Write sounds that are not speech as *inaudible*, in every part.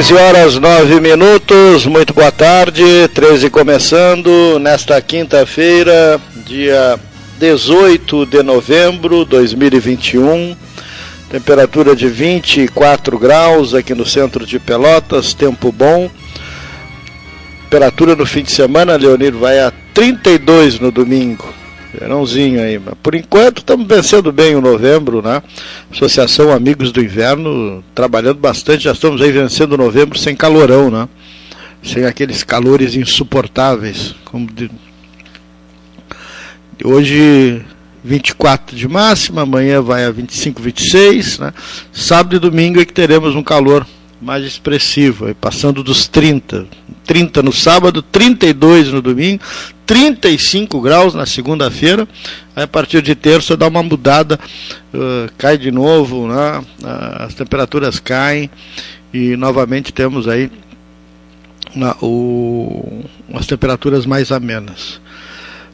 13 horas 9 minutos, muito boa tarde, 13 começando nesta quinta-feira, dia 18 de novembro de 2021, temperatura de 24 graus aqui no centro de Pelotas, tempo bom. Temperatura no fim de semana, Leonir, vai a 32 no domingo. Verãozinho aí. Por enquanto estamos vencendo bem o novembro, né? Associação Amigos do Inverno, trabalhando bastante, já estamos aí vencendo novembro sem calorão, né? Sem aqueles calores insuportáveis. Como de... Hoje 24 de máxima, amanhã vai a 25, 26, né? Sábado e domingo é que teremos um calor mais expressivo, passando dos 30. 30 no sábado, 32 no domingo, 35 graus na segunda-feira. Aí a partir de terça dá uma mudada, uh, cai de novo, né? as temperaturas caem e novamente temos aí na, o, as temperaturas mais amenas.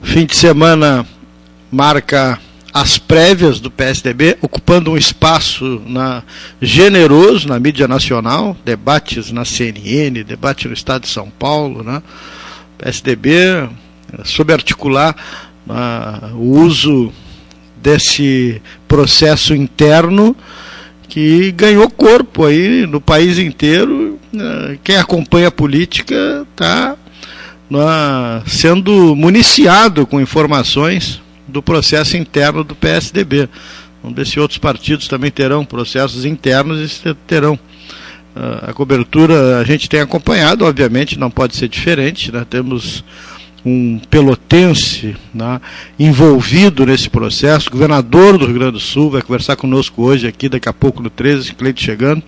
Fim de semana marca as prévias do PSDB, ocupando um espaço na, generoso na mídia nacional, debates na CNN, debate no Estado de São Paulo, né? PSDB soube articular uh, o uso desse processo interno que ganhou corpo aí no país inteiro. Uh, quem acompanha a política está uh, sendo municiado com informações do processo interno do PSDB. Vamos ver se outros partidos também terão processos internos e terão. Uh, a cobertura a gente tem acompanhado, obviamente, não pode ser diferente. Né? Temos um pelotense né, envolvido nesse processo, governador do Rio Grande do Sul, vai conversar conosco hoje aqui, daqui a pouco no 13, Cleide chegando.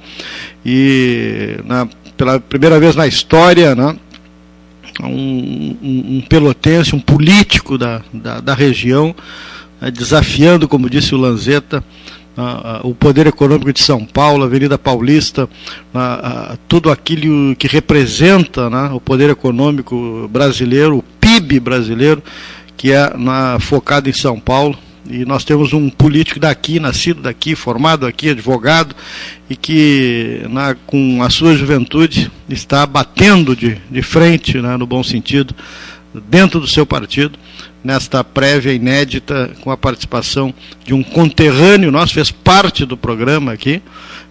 E na, pela primeira vez na história, né, um, um, um pelotense, um político da, da, da região, né, desafiando, como disse o Lanzetta, o poder econômico de São Paulo, Avenida Paulista, tudo aquilo que representa né, o poder econômico brasileiro, o PIB brasileiro, que é focado em São Paulo e nós temos um político daqui, nascido daqui, formado aqui, advogado, e que na, com a sua juventude está batendo de, de frente, né, no bom sentido, dentro do seu partido, nesta prévia inédita, com a participação de um conterrâneo nosso, fez parte do programa aqui.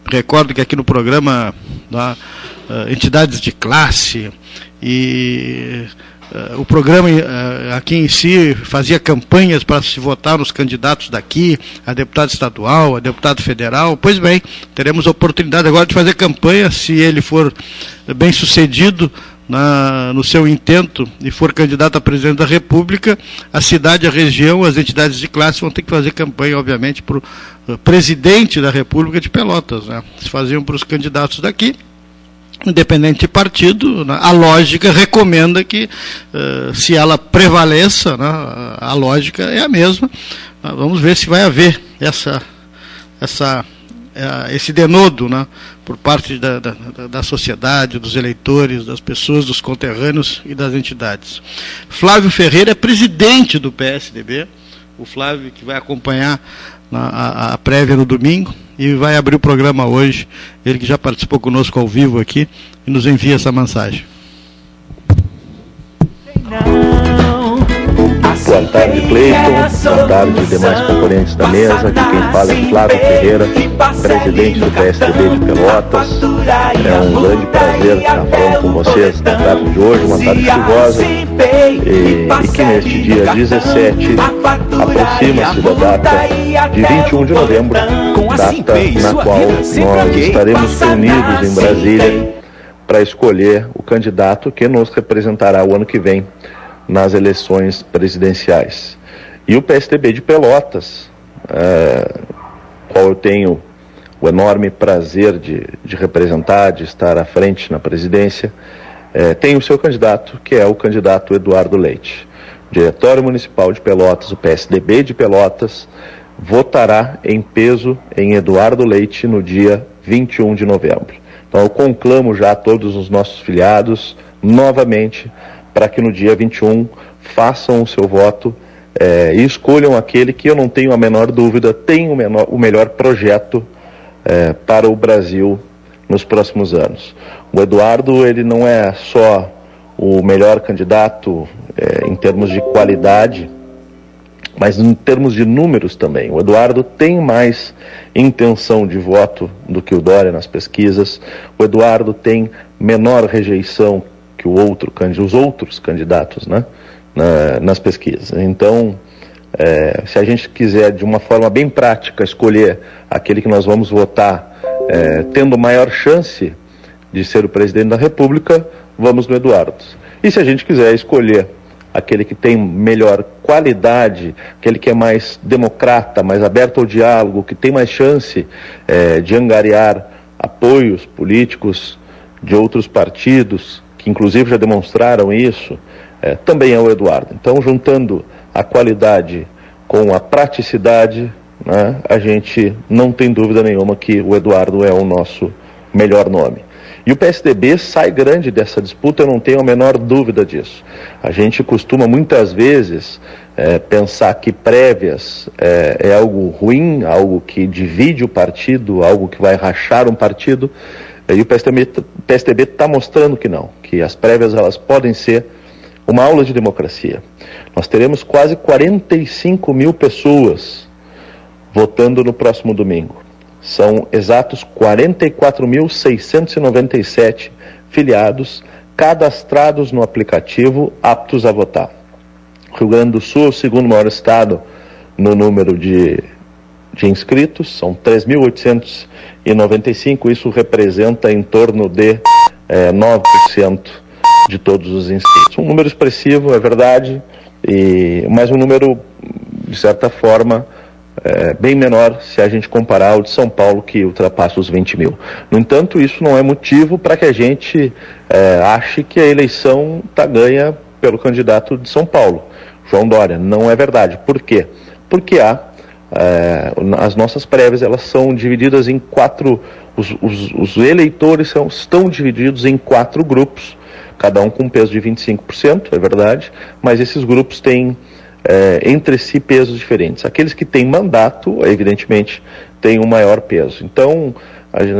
Recordo que aqui no programa, uh, entidades de classe e o programa uh, aqui em si fazia campanhas para se votar nos candidatos daqui, a deputado estadual, a deputado federal. Pois bem, teremos a oportunidade agora de fazer campanha, se ele for bem sucedido na, no seu intento e for candidato a presidente da República, a cidade, a região, as entidades de classe vão ter que fazer campanha, obviamente, para o uh, presidente da República de Pelotas. Né? Se faziam para os candidatos daqui, independente de partido, né, a lógica recomenda que, uh, se ela prevaleça, né, a lógica é a mesma. Uh, vamos ver se vai haver essa, essa, uh, esse denodo né, por parte da, da, da, sociedade, dos eleitores, das pessoas, dos conterrâneos e das entidades. Flávio Ferreira é presidente do PSDB, o Flávio que vai acompanhar a, a prévia no domingo e vai abrir o programa hoje. Ele que já participou conosco ao vivo aqui e nos envia essa mensagem. Boa tarde, Cleiton. Boa tarde, demais componentes da mesa. Aqui quem fala é Flávio Ferreira, presidente do PSDB de Pelotas. É um grande prazer estar falando com vocês na tarde de hoje, uma tarde chuvosa. E, e que neste dia 17 aproxima-se da data de 21 de novembro, data na qual nós estaremos reunidos em Brasília para escolher o candidato que nos representará o ano que vem nas eleições presidenciais. E o PSDB de Pelotas, é, qual eu tenho o enorme prazer de, de representar, de estar à frente na presidência, é, tem o seu candidato, que é o candidato Eduardo Leite. O Diretório Municipal de Pelotas, o PSDB de Pelotas, votará em peso em Eduardo Leite no dia 21 de novembro. Então eu conclamo já todos os nossos filiados novamente para que no dia 21 façam o seu voto é, e escolham aquele que eu não tenho a menor dúvida tem o, menor, o melhor projeto é, para o Brasil nos próximos anos. O Eduardo ele não é só o melhor candidato é, em termos de qualidade, mas em termos de números também. O Eduardo tem mais intenção de voto do que o Dória nas pesquisas. O Eduardo tem menor rejeição o outro, os outros candidatos né, nas pesquisas. Então, é, se a gente quiser, de uma forma bem prática, escolher aquele que nós vamos votar, é, tendo maior chance de ser o presidente da República, vamos no Eduardo. E se a gente quiser escolher aquele que tem melhor qualidade, aquele que é mais democrata, mais aberto ao diálogo, que tem mais chance é, de angariar apoios políticos de outros partidos, inclusive já demonstraram isso, é, também é o Eduardo. Então, juntando a qualidade com a praticidade, né, a gente não tem dúvida nenhuma que o Eduardo é o nosso melhor nome. E o PSDB sai grande dessa disputa, eu não tenho a menor dúvida disso. A gente costuma muitas vezes é, pensar que prévias é, é, algo ruim, algo que divide o partido, algo que vai rachar um partido. E o PSDB está mostrando que não, que as prévias elas podem ser uma aula de democracia. Nós teremos quase 45 mil pessoas votando no próximo domingo. São exatos 44.697 filiados cadastrados no aplicativo aptos a votar. Rio Grande do Sul é o segundo maior estado no número de, de inscritos, são 3.895, isso representa em torno de é, 9% de todos os inscritos. Um número expressivo, é verdade, e, mas um número, de certa forma, é, bem menor se a gente comparar o de São Paulo, que ultrapassa os 20 mil. No entanto, isso não é motivo para que a gente é, ache que a eleição está ganha pelo candidato de São Paulo, João Dória. Não é verdade. Por quê? Porque há as nossas prévias elas são divididas em quatro. Os, os, os eleitores são, estão divididos em quatro grupos, cada um com um peso de 25%, é verdade, mas esses grupos têm é, entre si pesos diferentes. Aqueles que têm mandato, evidentemente, têm um maior peso. Então,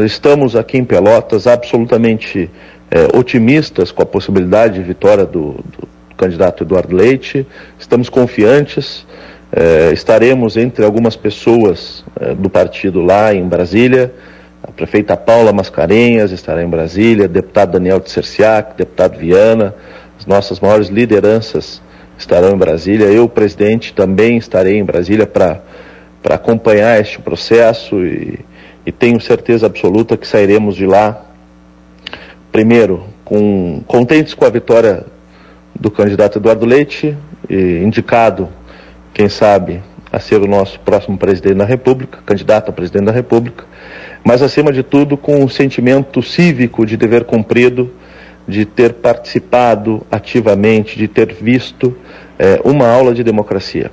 estamos aqui em Pelotas absolutamente é, otimistas com a possibilidade de vitória do, do candidato Eduardo Leite, estamos confiantes, é, estaremos entre algumas pessoas é, do partido lá em Brasília, a prefeita Paula Mascarenhas estará em Brasília, deputado Daniel Tserciak, deputado Viana, as nossas maiores lideranças estarão em Brasília. Eu, presidente, também estarei em Brasília para acompanhar este processo e, e tenho certeza absoluta que sairemos de lá, primeiro, com, contentes com a vitória do candidato Eduardo Leite, indicado, quem sabe, a ser o nosso próximo presidente da República, candidato a presidente da República, mas acima de tudo com um sentimento cívico de dever cumprido de ter participado ativamente, de ter visto é, uma aula de democracia.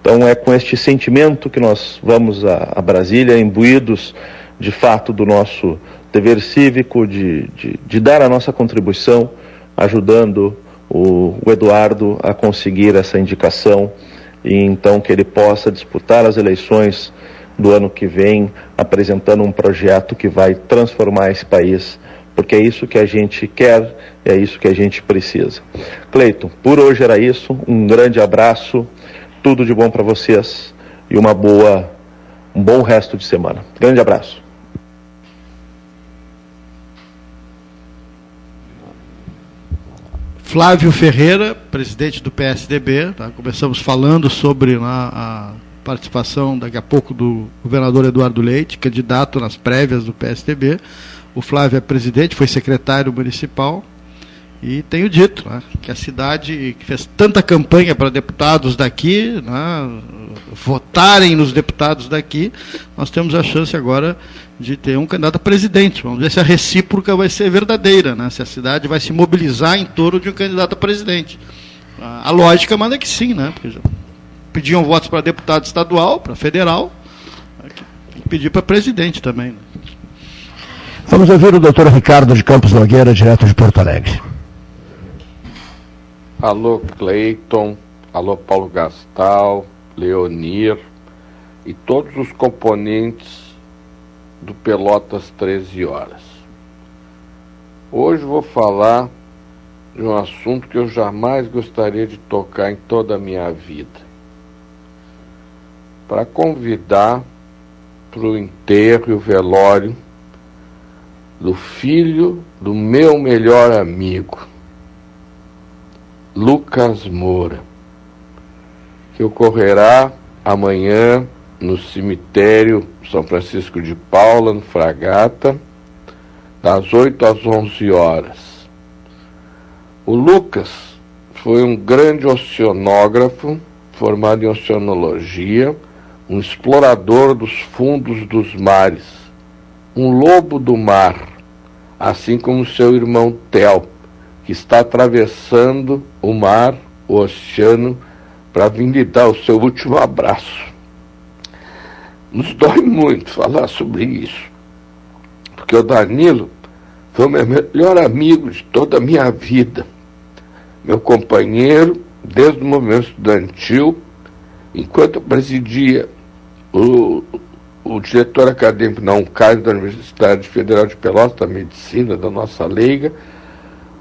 Então é com este sentimento que nós vamos a, a Brasília, imbuídos de fato do nosso dever cívico, de, de, de dar a nossa contribuição, ajudando o, o Eduardo a conseguir essa indicação e então que ele possa disputar as eleições do ano que vem, apresentando um projeto que vai transformar esse país porque é isso que a gente quer, é isso que a gente precisa. Cleiton, por hoje era isso. Um grande abraço, tudo de bom para vocês e uma boa, um bom resto de semana. Grande abraço. Flávio Ferreira, presidente do PSDB, tá? começamos falando sobre a, a participação daqui a pouco do governador Eduardo Leite, candidato nas prévias do PSDB. O Flávio é presidente, foi secretário municipal e tenho dito né, que a cidade que fez tanta campanha para deputados daqui, né, votarem nos deputados daqui, nós temos a chance agora de ter um candidato a presidente. Vamos ver se a recíproca vai ser verdadeira, né, se a cidade vai se mobilizar em torno de um candidato a presidente. A lógica manda que sim, né? Porque pediam votos para deputado estadual, para federal, tem que pedir para presidente também. Né? Vamos ouvir o doutor Ricardo de Campos Nogueira, direto de Porto Alegre. Alô, Cleiton. Alô, Paulo Gastal, Leonir e todos os componentes do Pelotas 13 horas. Hoje vou falar de um assunto que eu jamais gostaria de tocar em toda a minha vida. Para convidar para o enterro e o velório do filho do meu melhor amigo, Lucas Moura, que ocorrerá amanhã no cemitério São Francisco de Paula, no Fragata, das 8 às 11 horas. O Lucas foi um grande oceanógrafo, formado em oceanologia, um explorador dos fundos dos mares, um lobo do mar, assim como seu irmão Tel, que está atravessando o mar, o oceano, para vir lhe dar o seu último abraço. Nos dói muito falar sobre isso, porque o Danilo foi o meu melhor amigo de toda a minha vida meu companheiro desde o movimento estudantil, enquanto eu presidia o, o diretor acadêmico na UNCAS da Universidade Federal de Pelotas, da Medicina, da nossa leiga,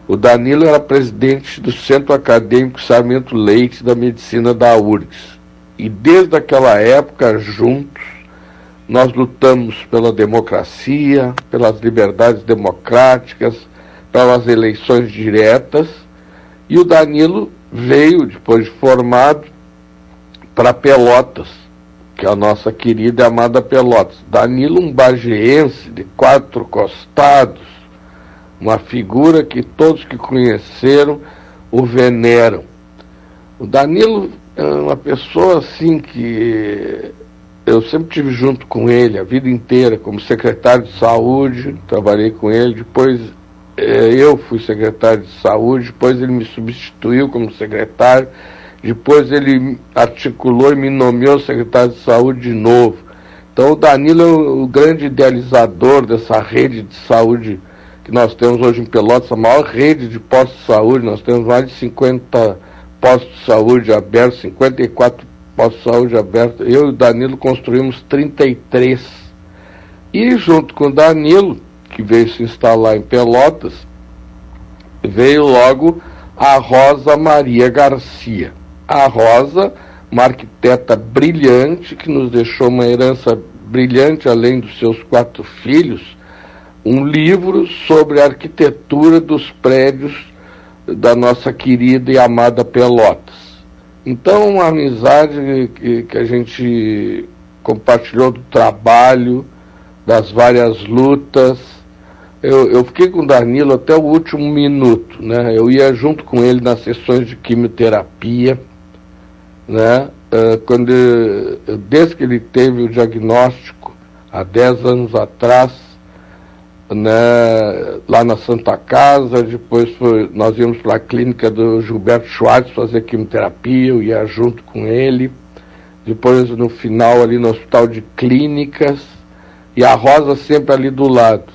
o Danilo era presidente do Centro Acadêmico Sarmento Leite da Medicina da URGS. E desde aquela época, juntos, nós lutamos pela democracia, pelas liberdades democráticas, pelas eleições diretas e o Danilo veio, depois de formado, para Pelotas, que é a nossa querida e amada Pelotas. Danilo, um bageense de quatro costados, uma figura que todos que conheceram o veneram. O Danilo é uma pessoa assim que eu sempre tive junto com ele a vida inteira, como secretário de saúde, trabalhei com ele, depois é, eu fui secretário de saúde, depois ele me substituiu como secretário, depois ele articulou e me nomeou secretário de saúde de novo. Então o Danilo é o grande idealizador dessa rede de saúde que nós temos hoje em Pelotas, a maior rede de postos de saúde, nós temos mais de 50 postos de saúde abertos, 54 postos de saúde abertos. Eu e o Danilo construímos 33. E junto com o Danilo, que veio se instalar em Pelotas, veio logo a Rosa Maria Garcia. A Rosa, uma arquiteta brilhante, que nos deixou uma herança brilhante, além dos seus quatro filhos, um livro sobre a arquitetura dos prédios da nossa querida e amada Pelotas. Então, uma amizade que, que a gente compartilhou do trabalho, das várias lutas, eu, eu fiquei com o Danilo até o último minuto, né? Eu ia junto com ele nas sessões de quimioterapia, né? Uh, quando desde que ele teve o diagnóstico há 10 anos atrás, né, lá na Santa Casa, depois foi, nós íamos para a clínica do Gilberto Schwartz fazer quimioterapia, eu ia junto com ele, depois no final ali no Hospital de Clínicas, e a Rosa sempre ali do lado.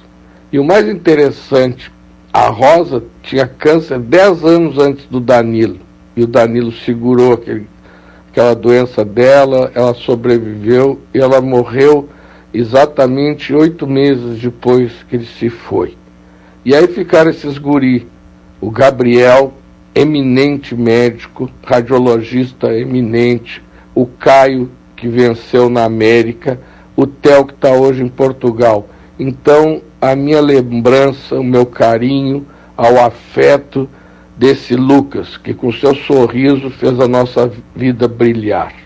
E o mais interessante, a Rosa tinha câncer 10 anos antes do Danilo. E o Danilo segurou aquele, aquela doença dela, ela sobreviveu e ela morreu exatamente oito meses depois que ele se foi. E aí ficaram esses guri, o Gabriel, eminente médico, radiologista eminente, o Caio, que venceu na América, o Theo, que está hoje em Portugal. Então, a minha lembrança, o meu carinho ao afeto desse Lucas, que com seu sorriso fez a nossa vida brilhar.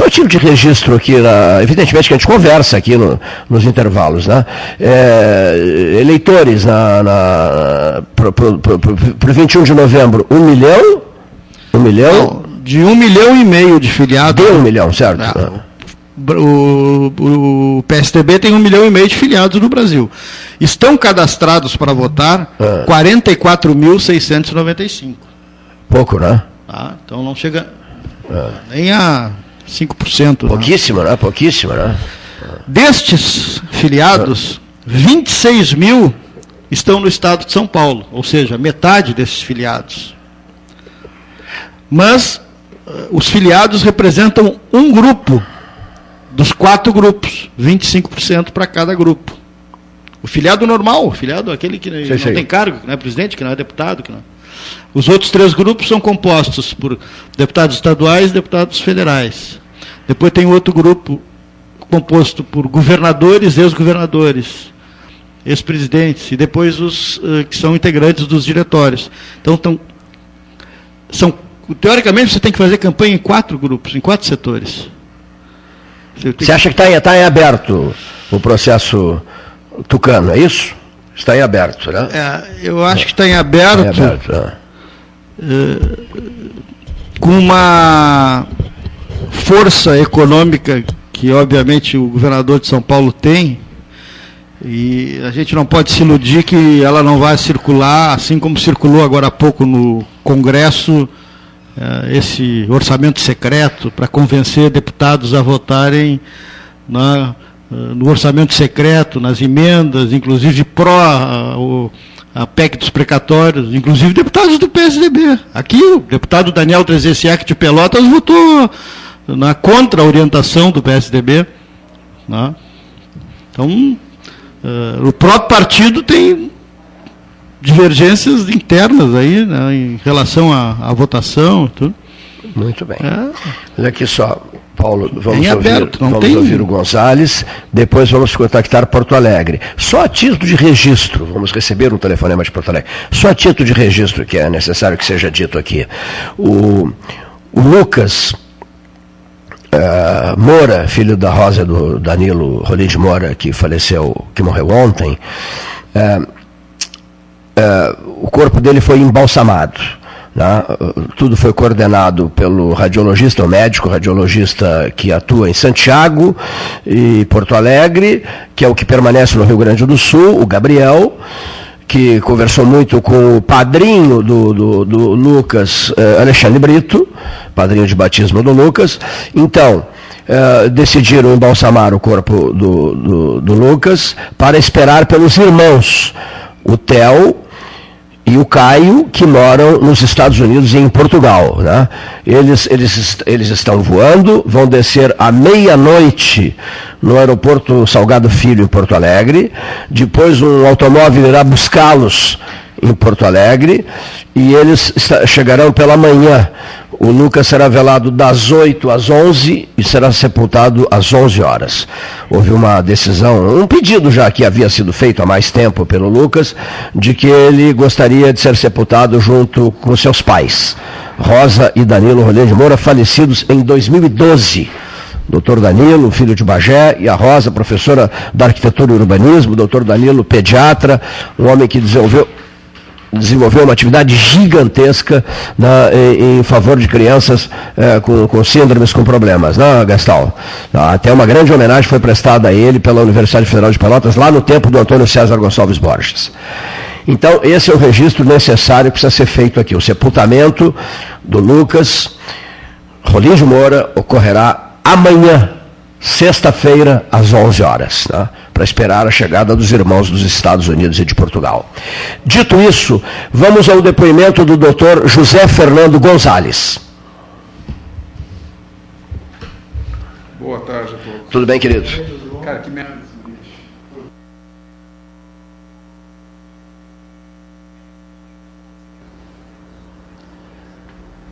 Só tipo de registro aqui, na, evidentemente que a gente conversa aqui no, nos intervalos, né? É, eleitores na, na, para o 21 de novembro, um milhão? Um milhão? Não, de um milhão e meio de filiados. De um milhão, certo. É. O, o, PSDB tem um milhão e meio de filiados no Brasil. Estão cadastrados para votar é. 44.695. Pouco, né? Tá? Então não chega é. nem a 5%. Né? Pouquíssimo, né? né? Pouquíssimo, né? Destes filiados, 26 mil estão no estado de São Paulo, ou seja, metade desses filiados. Mas uh, os filiados representam um grupo dos quatro grupos, 25% para cada grupo. O filiado normal, o filiado aquele que não tem cargo, que não é presidente, que não é deputado. Que não... Os outros três grupos são compostos por deputados estaduais e deputados federais. Depois tem outro grupo composto por governadores, ex-governadores, ex-presidentes, e depois os uh, que são integrantes dos diretórios. Então, tão, são, teoricamente, você tem que fazer campanha em quatro grupos, em quatro setores. Você, você acha que está tá em aberto o processo tucano, é isso? Está em aberto, né? É, eu acho que está em aberto, está em aberto é. uh, com uma força econômica que obviamente o governador de São Paulo tem, e a gente não pode se iludir que ela não vai circular, assim como circulou agora há pouco no Congresso, eh, esse orçamento secreto para convencer deputados a votarem na, eh, no orçamento secreto, nas emendas, inclusive pró a, a PEC dos precatórios, inclusive deputados do PSDB. Aqui o deputado Daniel Trezessiak de Pelotas votou na contra-orientação do PSDB. Né? Então, uh, o próprio partido tem divergências internas aí, né, em relação à, à votação. Tudo. Muito bem. É. Olha aqui só, Paulo, vamos, aberto, ouvir, vamos tem... ouvir o Gonzales, depois vamos contactar Porto Alegre. Só a título de registro, vamos receber um telefonema de Porto Alegre, só a título de registro que é necessário que seja dito aqui. O, o Lucas Uh, Moura, filho da Rosa do Danilo Rolide Moura, que faleceu, que morreu ontem, uh, uh, o corpo dele foi embalsamado. Né? Tudo foi coordenado pelo radiologista, o médico radiologista que atua em Santiago e Porto Alegre, que é o que permanece no Rio Grande do Sul, o Gabriel que conversou muito com o padrinho do, do, do Lucas, eh, Alexandre Brito, padrinho de batismo do Lucas. Então, eh, decidiram embalsamar o corpo do, do, do Lucas para esperar pelos irmãos, o Theo e o Caio, que moram nos Estados Unidos e em Portugal. Né? Eles, eles, eles estão voando, vão descer à meia-noite no aeroporto Salgado Filho, em Porto Alegre. Depois, um automóvel irá buscá-los em Porto Alegre e eles chegarão pela manhã o Lucas será velado das 8 às 11 e será sepultado às 11 horas. Houve uma decisão, um pedido já que havia sido feito há mais tempo pelo Lucas, de que ele gostaria de ser sepultado junto com seus pais, Rosa e Danilo Rolê de Moura, falecidos em 2012 doutor Danilo, filho de Bagé, e a Rosa, professora da arquitetura e urbanismo, doutor Danilo, pediatra, um homem que desenvolveu, desenvolveu uma atividade gigantesca na, em, em, favor de crianças é, com, com, síndromes, com problemas, né, Gastal? Até uma grande homenagem foi prestada a ele pela Universidade Federal de Pelotas, lá no tempo do Antônio César Gonçalves Borges. Então, esse é o registro necessário que precisa ser feito aqui. O sepultamento do Lucas de Moura ocorrerá amanhã, sexta-feira, às 11 horas. Né? para esperar a chegada dos irmãos dos Estados Unidos e de Portugal. Dito isso, vamos ao depoimento do Dr. José Fernando Gonzalez. Boa tarde a todos. Tudo bem, querido? Cara, que merda.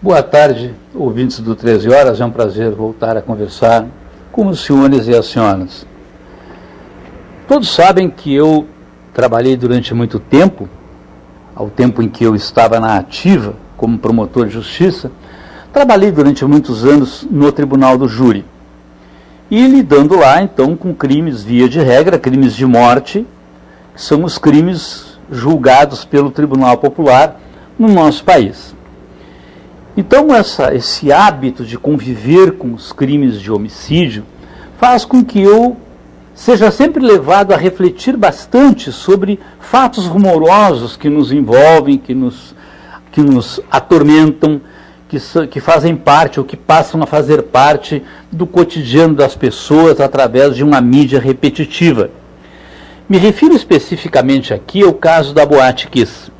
Boa tarde, ouvintes do 13 Horas. É um prazer voltar a conversar com os senhores e as senhoras. Todos sabem que eu trabalhei durante muito tempo, ao tempo em que eu estava na ativa como promotor de justiça, trabalhei durante muitos anos no Tribunal do Júri. E lidando lá, então, com crimes via de regra, crimes de morte, que são os crimes julgados pelo Tribunal Popular no nosso país. Então, essa, esse hábito de conviver com os crimes de homicídio faz com que eu seja sempre levado a refletir bastante sobre fatos rumorosos que nos envolvem, que nos, que nos atormentam, que, que fazem parte ou que passam a fazer parte do cotidiano das pessoas através de uma mídia repetitiva. Me refiro especificamente aqui ao caso da Boate Kiss.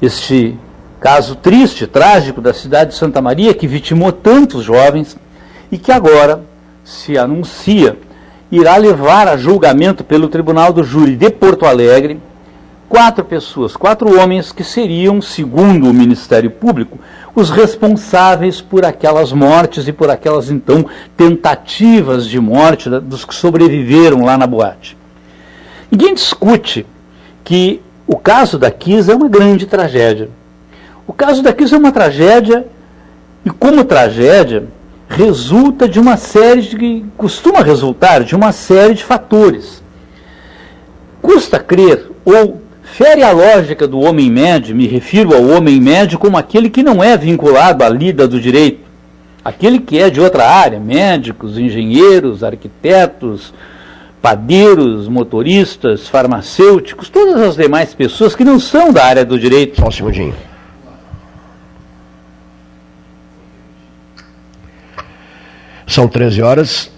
Este Caso triste, trágico da cidade de Santa Maria, que vitimou tantos jovens e que agora se anuncia irá levar a julgamento pelo Tribunal do Júri de Porto Alegre quatro pessoas, quatro homens que seriam, segundo o Ministério Público, os responsáveis por aquelas mortes e por aquelas então tentativas de morte dos que sobreviveram lá na boate. Ninguém discute que o caso da Kiss é uma grande tragédia. O caso da Kiss é uma tragédia e como tragédia resulta de uma série de costuma resultar de uma série de fatores. Custa crer ou fere a lógica do homem médio, me refiro ao homem médio como aquele que não é vinculado à lida do direito, aquele que é de outra área, médicos, engenheiros, arquitetos, padeiros, motoristas, farmacêuticos, todas as demais pessoas que não são da área do direito. Só um segundinho. São 13 horas,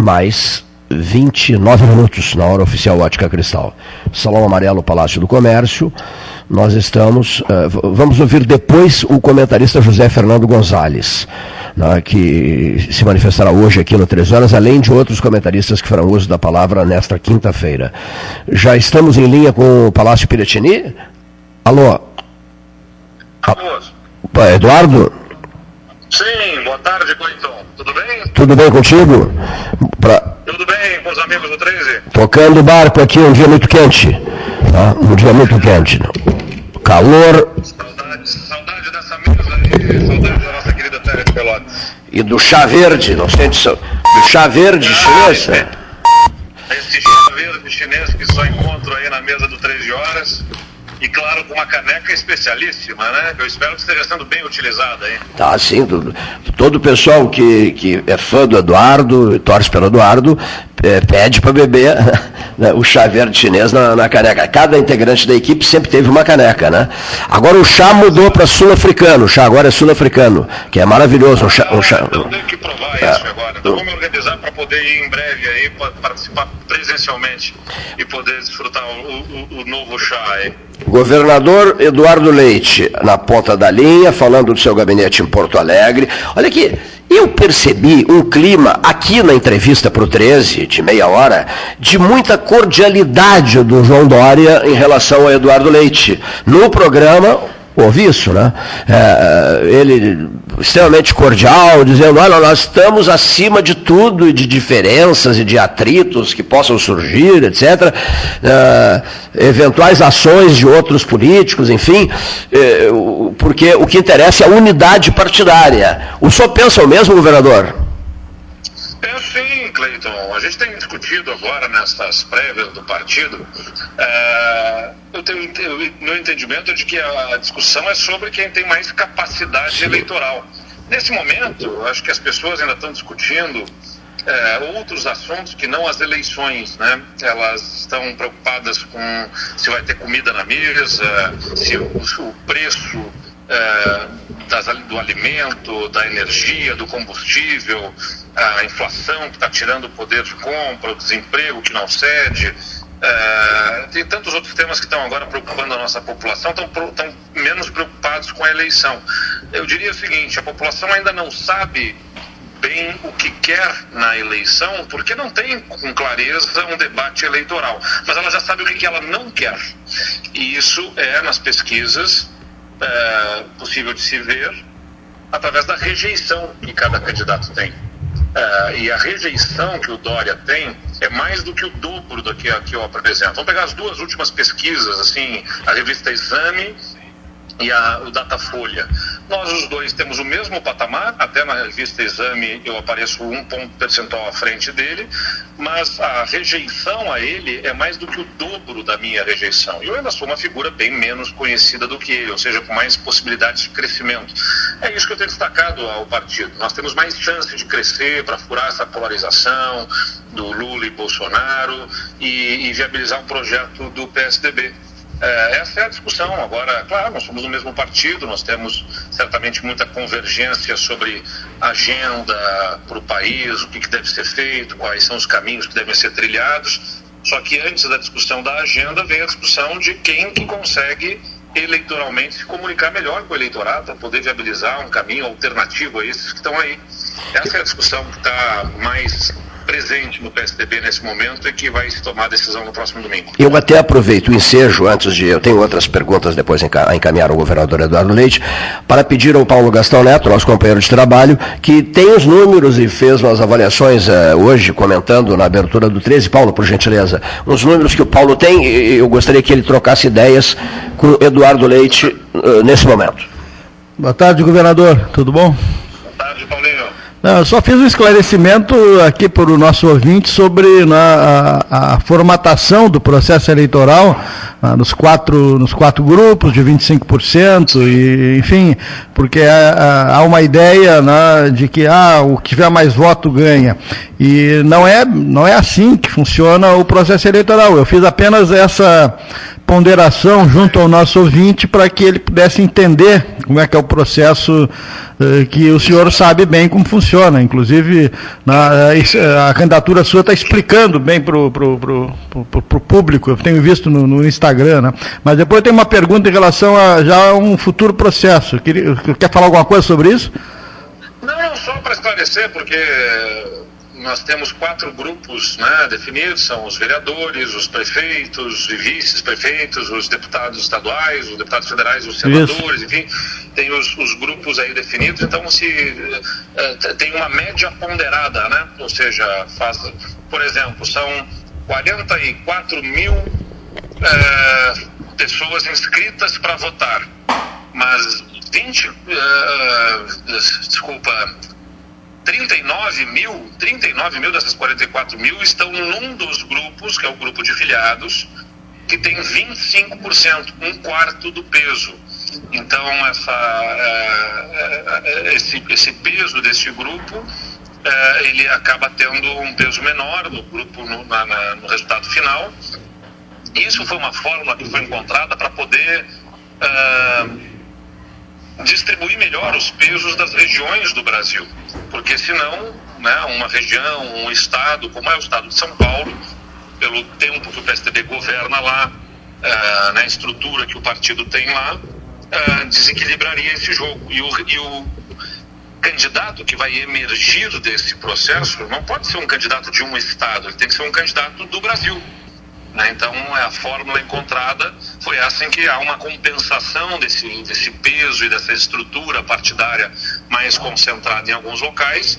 mais 29 minutos na hora oficial Ótica Cristal. Salão Amarelo, Palácio do Comércio. Nós estamos. Uh, vamos ouvir depois o comentarista José Fernando Gonzalez, né, que se manifestará hoje aqui no 3 horas, além de outros comentaristas que farão uso da palavra nesta quinta-feira. Já estamos em linha com o Palácio Piratini? Alô? Alô? Eduardo? Sim, boa tarde, Cleiton. Tudo bem? Tudo bem contigo? Pra... Tudo bem com os amigos do 13? Tocando barco aqui, um dia muito quente. Tá? Um dia muito quente. Calor. Saudade, saudade dessa mesa aí, saudade da nossa querida Terra de Pelotas. E do chá verde, não sei se do chá verde ah, chinês. É. Esse chá verde chinês que só encontro aí na mesa do 13 horas. E claro, com uma caneca especialíssima, né? Eu espero que esteja sendo bem utilizada aí. Tá, sim. Todo, todo o pessoal que, que é fã do Eduardo, torce pelo Eduardo, é, pede para beber *laughs* né, o chá verde chinês na, na, caneca. Cada integrante da equipe sempre teve uma caneca, né? Agora o chá mudou para sul-africano. O chá agora é sul-africano, que é maravilhoso. Um chá, um chá, eu tenho que provar é, isso agora. Então, vou me organizar para poder ir em breve aí, participar presencialmente e poder desfrutar o, o, o novo chá aí. Governador Eduardo Leite, na ponta da linha, falando do seu gabinete em Porto Alegre. Olha aqui, eu percebi um clima aqui na entrevista para o 13, de meia hora, de muita cordialidade do João Dória em relação ao Eduardo Leite. No programa, ouvi isso, né? É, ele extremamente cordial, dizendo, olha, nós estamos acima de tudo e de diferenças e de atritos que possam surgir, etc. É, eventuais ações de outros políticos, enfim, é, porque o que interessa é a unidade partidária. O senhor pensa o mesmo, governador? Cleiton. A gente tem discutido agora nessas prévias do partido. É, eu tenho meu entendimento é de que a discussão é sobre quem tem mais capacidade eleitoral. Nesse momento, acho que as pessoas ainda estão discutindo é, outros assuntos que não as eleições, né? Elas estão preocupadas com se vai ter comida na mesa, se o, o preço é, das, do alimento, da energia, do combustível, a inflação que está tirando o poder de compra, o desemprego que não cede. É, tem tantos outros temas que estão agora preocupando a nossa população, estão, estão menos preocupados com a eleição. Eu diria o seguinte: a população ainda não sabe bem o que quer na eleição, porque não tem com clareza um debate eleitoral. Mas ela já sabe o que ela não quer. E isso é, nas pesquisas, é, possível de se ver através da rejeição que cada candidato tem. É, e a rejeição que o Dória tem é mais do que o dobro do que, que eu apresento. Vamos pegar as duas últimas pesquisas, assim, a revista Exame e a, o Datafolha. Nós os dois temos o mesmo patamar, até na revista Exame eu apareço um ponto percentual à frente dele, mas a rejeição a ele é mais do que o dobro da minha rejeição. Eu ainda sou uma figura bem menos conhecida do que ele, ou seja, com mais possibilidades de crescimento. É isso que eu tenho destacado ao partido. Nós temos mais chance de crescer para furar essa polarização do Lula e Bolsonaro e, e viabilizar um projeto do PSDB. É, essa é a discussão. Agora, claro, nós somos do mesmo partido, nós temos certamente muita convergência sobre agenda para o país, o que, que deve ser feito, quais são os caminhos que devem ser trilhados. Só que antes da discussão da agenda vem a discussão de quem que consegue eleitoralmente se comunicar melhor com o eleitorado, para poder viabilizar um caminho alternativo a esses que estão aí. Essa é a discussão que está mais presente no PSDB nesse momento e que vai se tomar a decisão no próximo domingo. Eu até aproveito o ensejo, antes de. Eu tenho outras perguntas depois a encaminhar ao governador Eduardo Leite, para pedir ao Paulo Gastão Neto, nosso companheiro de trabalho, que tem os números e fez umas avaliações uh, hoje, comentando na abertura do 13. Paulo, por gentileza, uns números que o Paulo tem, eu gostaria que ele trocasse ideias com o Eduardo Leite uh, nesse momento. Boa tarde, governador. Tudo bom? Boa tarde, Paulinho. Eu só fiz um esclarecimento aqui para o nosso ouvinte sobre na, a, a, formatação do processo eleitoral ah, nos, quatro, nos quatro grupos de 25%, e, enfim, porque há, há uma ideia né, de que ah, o que tiver mais voto ganha. E não é, não é assim que funciona o processo eleitoral. Eu fiz apenas essa ponderação junto ao nosso ouvinte para que ele pudesse entender como é que é o processo eh, que o senhor sabe bem como funciona. Inclusive, na, eh, a candidatura sua está explicando bem para o público, eu tenho visto no, no, Instagram. Né? Mas depois tem uma pergunta em relação a já um futuro processo. Quer, quer falar alguma coisa sobre isso? Não, só para esclarecer, porque nós temos quatro grupos né, definidos, são os vereadores, os prefeitos e vice-prefeitos, os deputados estaduais, os deputados federais, os senadores, Isso. enfim, tem os, os, grupos aí definidos, então se uh, tem uma média ponderada, né? Ou seja, faz, por exemplo, são 44 mil uh, pessoas inscritas para votar, mas 20, uh, desculpa, 39 mil, 39 mil dessas 44 mil estão num dos grupos, que é o grupo de filiados, que tem 25%, um quarto do peso. Então, essa, é, é, esse, esse peso desse grupo, é, ele acaba tendo um peso menor no grupo, no, na, na, no resultado final. Isso foi uma fórmula que foi encontrada para poder distribuir melhor os pesos das regiões do Brasil, porque senão, né, uma região, um estado, como é o estado de São Paulo, pelo tempo que o PSDB governa lá, uh, na estrutura que o partido tem lá, uh, desequilibraria esse jogo. E o, e o candidato que vai emergir desse processo não pode ser um candidato de um estado, ele tem que ser um candidato do Brasil. Né? Então, a fórmula encontrada foi essa em que há uma compensação desse, desse peso e dessa estrutura partidária mais concentrada em alguns locais,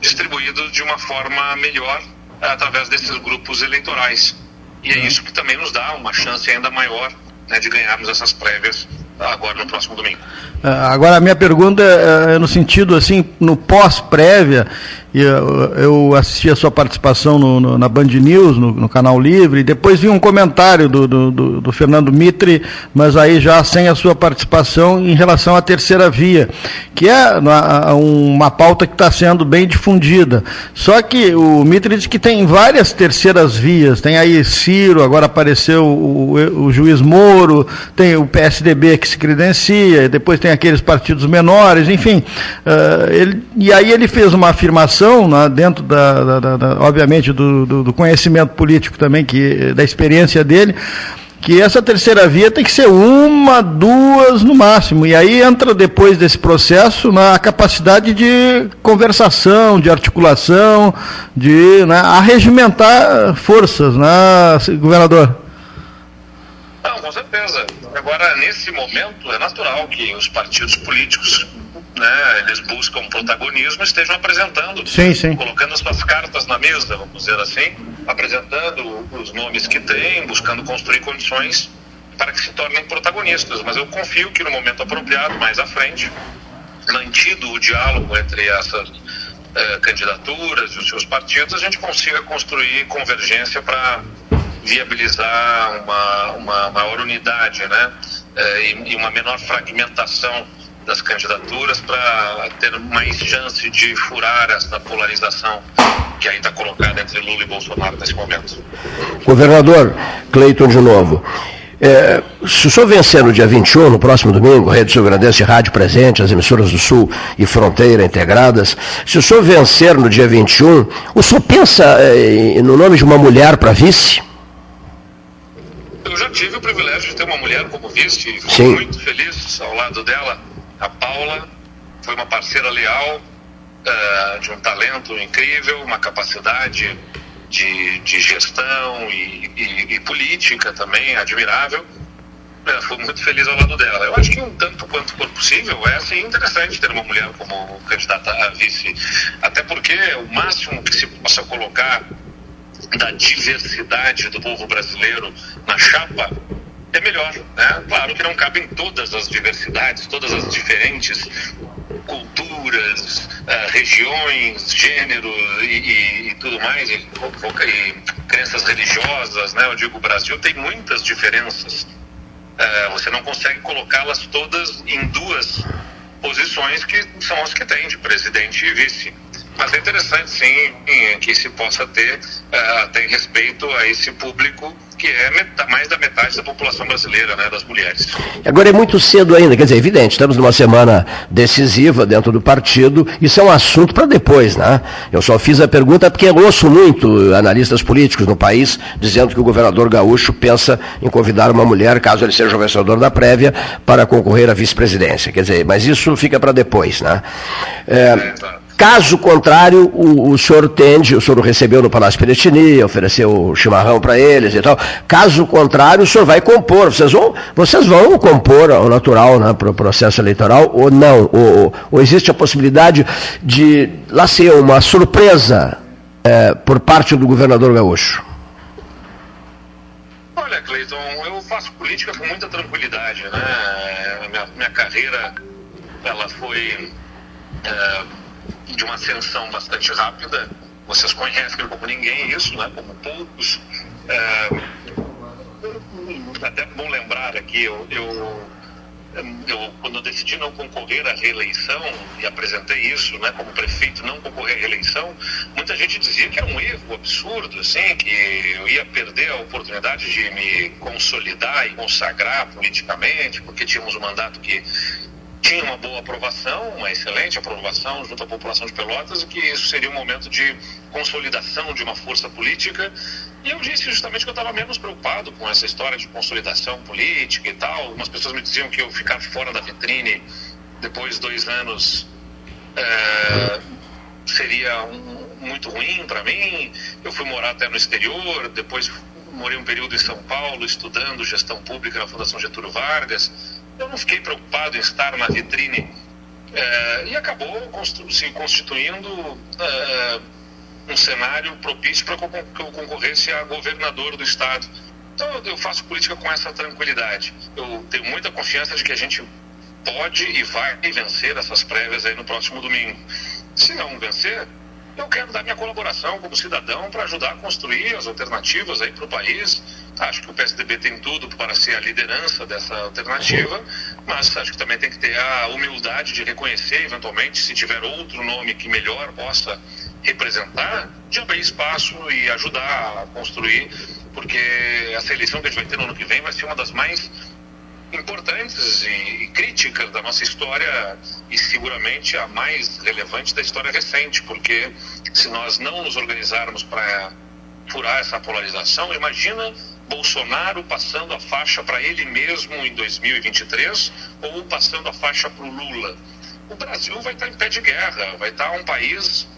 distribuído de uma forma melhor através desses grupos eleitorais. E é isso que também nos dá uma chance ainda maior né, de ganharmos essas prévias agora no próximo domingo. Ah, agora a minha pergunta é, é no sentido assim, no pós-prévia, eu, eu, assisti a sua participação no, no, na Band News, no, no, Canal Livre, e depois vi um comentário do, do, do, do, Fernando Mitre, mas aí já sem a sua participação em relação à terceira via, que é uma, uma pauta que está sendo bem difundida. Só que o Mitre diz que tem várias terceiras vias, tem aí Ciro, agora apareceu o, o, o juiz Moro, tem o PSDB que se credencia, depois tem aqueles partidos menores, enfim. Uh, ele, e aí ele fez uma afirmação, né, dentro da, da, da obviamente, do, do, do, conhecimento político também, que, da experiência dele, que essa terceira via tem que ser uma, duas no máximo. E aí entra depois desse processo na capacidade de conversação, de articulação, de né, arregimentar forças, né, governador? Não, com certeza. Agora, nesse momento, é natural que os partidos políticos, né, eles buscam protagonismo, estejam apresentando, sim, sim. colocando as suas cartas na mesa, vamos dizer assim, apresentando os nomes que têm, buscando construir condições para que se tornem protagonistas. Mas eu confio que no momento apropriado, mais à frente, mantido o diálogo entre essas eh, candidaturas e os seus partidos, a gente consiga construir convergência para viabilizar uma, uma maior unidade né? É, e, e uma menor fragmentação das candidaturas para ter mais chance de furar essa polarização que aí está colocada entre Lula e Bolsonaro nesse momento. Governador Cleiton de novo. É, se o senhor vencer no dia 21, no próximo domingo, Rede Sul Grandense Rádio presente, as emissoras do Sul e Fronteira integradas, se o senhor vencer no dia 21, o senhor pensa é, no nome de uma mulher para vice? Eu já tive o privilégio de ter uma mulher como vice, fico Sim. muito feliz ao lado dela. A Paula foi uma parceira leal, eh, de um talento incrível, uma capacidade de, de gestão e, e- e política também admirável. Fui muito feliz ao lado dela. Eu acho que um tanto quanto for possível é assim, interessante ter uma mulher como candidata a vice, até porque o máximo que se possa colocar da diversidade do povo brasileiro na chapa é melhor, né? Claro que não cabem todas as diversidades, todas as diferentes culturas, eh, regiões, gêneros e, e- e tudo mais, e, e crenças religiosas, né? Eu digo, o Brasil tem muitas diferenças. Eh, você não consegue colocá-las todas em duas posições que são as que tem, de presidente e vice. Mas é interessante, sim, que se possa ter eh, até em respeito a esse público que é mais da metade da população brasileira, né, das mulheres. Agora é muito cedo ainda, quer dizer, evidente, estamos numa semana decisiva dentro do partido, isso é um assunto para depois, né? Eu só fiz a pergunta porque eu ouço muito analistas políticos no país dizendo que o governador gaúcho pensa em convidar uma mulher, caso ele seja o vencedor da prévia, para concorrer à vice-presidência. Quer dizer, mas isso fica para depois, né? É, Caso contrário, o, o senhor tende, o senhor recebeu no Palácio Piratini, ofereceu chimarrão para eles e tal. Caso contrário, o senhor vai compor. Vocês vão, vocês vão compor ao natural né, para o processo eleitoral ou não? Ou, ou- existe a possibilidade de lá ser uma surpresa eh, por parte do governador gaúcho? Olha, Cleiton, eu faço política com muita tranquilidade, né? Minha, minha carreira, ela foi é, de uma ascensão bastante rápida. Vocês conhecem como ninguém isso, né? Como poucos. É, até bom lembrar aqui, eu, eu, eu, quando eu decidi não concorrer à reeleição e apresentei isso, né, como prefeito, não concorrer à reeleição, muita gente dizia que era um erro absurdo, assim, que eu ia perder a oportunidade de me consolidar e consagrar politicamente, porque tínhamos um mandato que tinha uma boa aprovação, uma excelente aprovação junto à população de Pelotas, e que isso seria um momento de consolidação de uma força política. E eu disse justamente que eu estava menos preocupado com essa história de consolidação política e tal. Algumas pessoas me diziam que eu ficar fora da vitrine depois de dois anos é, seria um, muito ruim para mim. Eu fui morar até no exterior, depois morei um período em São Paulo estudando gestão pública na Fundação Getúlio Vargas. Eu não fiquei preocupado em estar na vitrine é, e acabou se constituindo é, um cenário propício para que eu concorresse a governador do estado. Então eu faço política com essa tranquilidade. Eu tenho muita confiança de que a gente pode e vai vencer essas prévias aí no próximo domingo. Se não vencer, eu quero dar minha colaboração como cidadão para ajudar a construir as alternativas aí para o país. Acho que o PSDB tem tudo para ser a liderança dessa alternativa, mas acho que também tem que ter a humildade de reconhecer, eventualmente, se tiver outro nome que melhor possa representar, de abrir espaço e ajudar a construir, porque essa eleição que a gente vai ter no ano que vem vai ser uma das mais importantes e, e críticas da nossa história e seguramente a mais relevante da história recente, porque se nós não nos organizarmos para furar essa polarização, imagina Bolsonaro passando a faixa para ele mesmo em 2023 ou passando a faixa para o Lula. O Brasil vai estar em pé de guerra, vai estar um país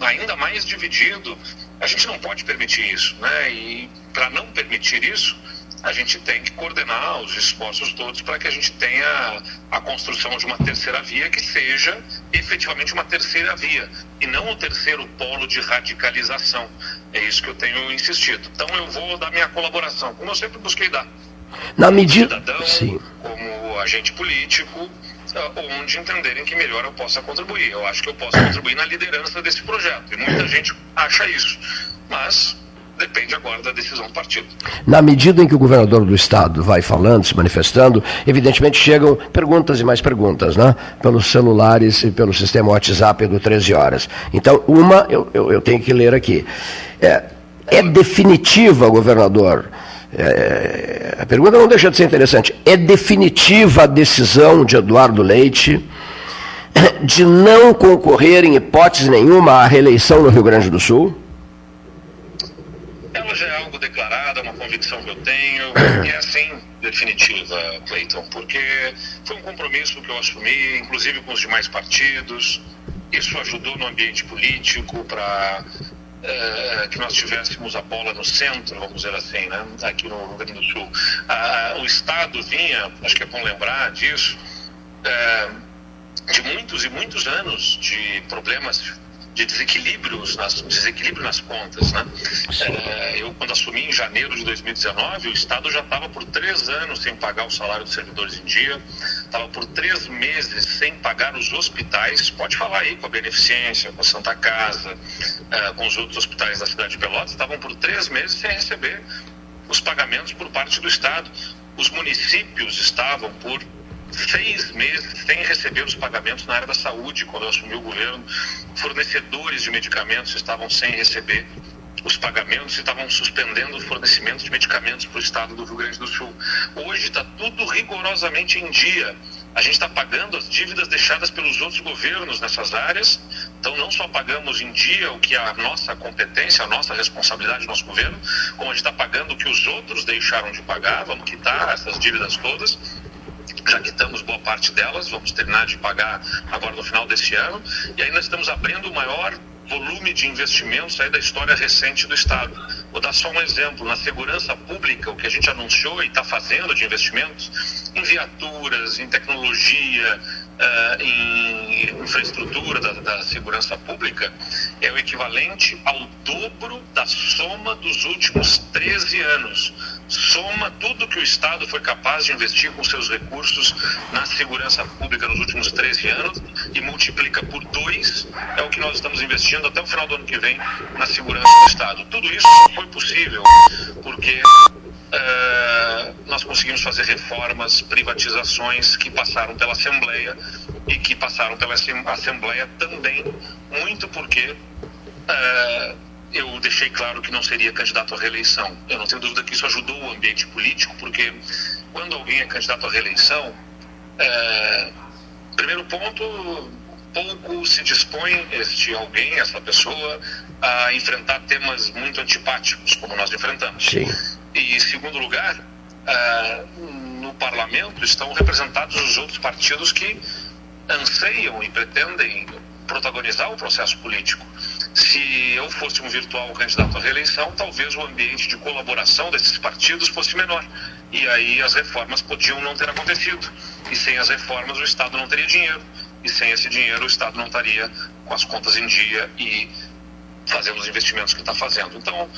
ainda mais dividido. A gente não pode permitir isso, né? E para não permitir isso, a gente tem que coordenar os esforços todos para que a gente tenha a construção de uma terceira via que seja efetivamente uma terceira via e não o terceiro polo de radicalização. É isso que eu tenho insistido. Então eu vou dar minha colaboração, como eu sempre busquei dar. Na medida. Cidadão, Sim. como agente político, onde entenderem que melhor eu possa contribuir. Eu acho que eu posso contribuir na liderança desse projeto. E muita gente acha isso. Mas depende agora da decisão do partido. Na medida em que o governador do estado vai falando, se manifestando, evidentemente chegam perguntas e mais perguntas, né? Pelos celulares e pelo sistema WhatsApp do 13 horas. Então, uma eu, eu, eu tenho que ler aqui. É, é definitiva, governador. É, a pergunta não deixa de ser interessante. É definitiva a decisão de Eduardo Leite de não concorrer em hipótese nenhuma à reeleição no Rio Grande do Sul? Já é uma convicção que eu tenho, e é assim, definitiva, Cleiton, porque foi um compromisso que eu assumi, inclusive com os demais partidos. Isso ajudou no ambiente político para é, que nós tivéssemos a bola no centro, vamos dizer assim, né, aqui no Rio Grande do Sul. O Estado vinha, acho que é bom lembrar disso, é, de muitos e muitos anos de problemas de desequilíbrios nas, desequilíbrio nas contas. Né? É, eu, quando assumi em janeiro de 2019, o Estado já estava por três anos sem pagar o salário dos servidores em dia, estava por três meses sem pagar os hospitais, pode falar aí com a Beneficência, com a Santa Casa, é, com os outros hospitais da cidade de Pelotas, estavam por três meses sem receber os pagamentos por parte do Estado. Os municípios estavam por seis meses sem receber os pagamentos na área da saúde, quando eu assumi o governo. Fornecedores de medicamentos estavam sem receber os pagamentos e estavam suspendendo o fornecimento de medicamentos para o estado do Rio Grande do Sul. Hoje está tudo rigorosamente em dia. A gente está pagando as dívidas deixadas pelos outros governos nessas áreas. Então, não só pagamos em dia o que é a nossa competência, a nossa responsabilidade nosso governo, como a gente está pagando o que os outros deixaram de pagar. Vamos quitar essas dívidas todas já quitamos boa parte delas, vamos terminar de pagar agora no final desse ano, e ainda estamos abrindo o maior volume de investimentos aí da história recente do Estado. Vou dar só um exemplo, na segurança pública, o que a gente anunciou e está fazendo de investimentos em viaturas, em tecnologia, uh, em infraestrutura da, da segurança pública, é o equivalente ao dobro da soma dos últimos 13 anos soma tudo que o Estado foi capaz de investir com seus recursos na segurança pública nos últimos 13 anos e multiplica por dois, é o que nós estamos investindo até o final do ano que vem na segurança do Estado. Tudo isso foi possível porque uh, nós conseguimos fazer reformas, privatizações que passaram pela Assembleia e que passaram pela Assembleia também, muito porque. Uh, eu deixei claro que não seria candidato à reeleição. Eu não tenho dúvida que isso ajudou o ambiente político, porque quando alguém é candidato à reeleição, é, primeiro ponto, pouco se dispõe este alguém, essa pessoa, a enfrentar temas muito antipáticos, como nós enfrentamos. Sim. E, segundo lugar, é, no parlamento estão representados os outros partidos que anseiam e pretendem protagonizar o processo político se eu fosse um virtual candidato à reeleição, talvez o ambiente de colaboração desses partidos fosse menor. E aí as reformas podiam não ter acontecido. E sem as reformas o Estado não teria dinheiro. E sem esse dinheiro o Estado não estaria com as contas em dia e fazendo os investimentos que está fazendo. Então,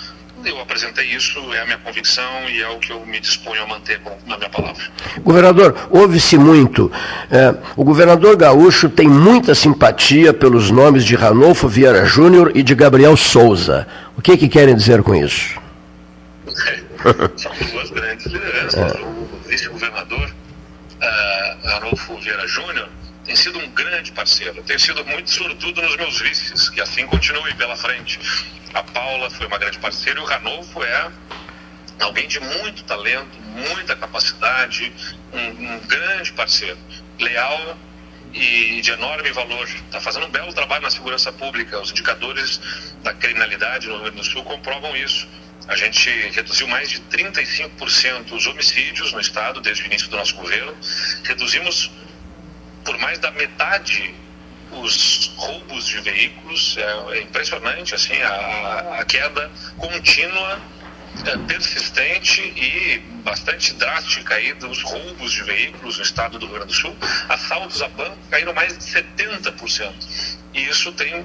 eu apresentei isso, é a minha convicção e é o que eu me disponho a manter na minha palavra. Governador, ouve-se muito. É, o governador gaúcho tem muita simpatia pelos nomes de Ranolfo Vieira Júnior e de Gabriel Souza. O que, que querem dizer com isso? *laughs* São duas grandes lideranças. É. O vice-governador uh, Ranolfo Vieira Júnior tem sido um grande parceiro. Tem sido muito sobretudo nos meus vices, que assim continue pela frente. A Paula foi uma grande parceira e o Ranolfo é alguém de muito talento, muita capacidade, um, um grande parceiro, leal e de enorme valor. Está fazendo um belo trabalho na segurança pública. Os indicadores da criminalidade no Rio Grande do Sul comprovam isso. A gente reduziu mais de 35% os homicídios no estado desde o início do nosso governo. Reduzimos por mais da metade os roubos de veículos. É, é impressionante assim a, a queda contínua, é, persistente e bastante drástica aí dos roubos de veículos no estado do Rio Grande do Sul. Assaltos a banco caíram mais de 70%. E isso tem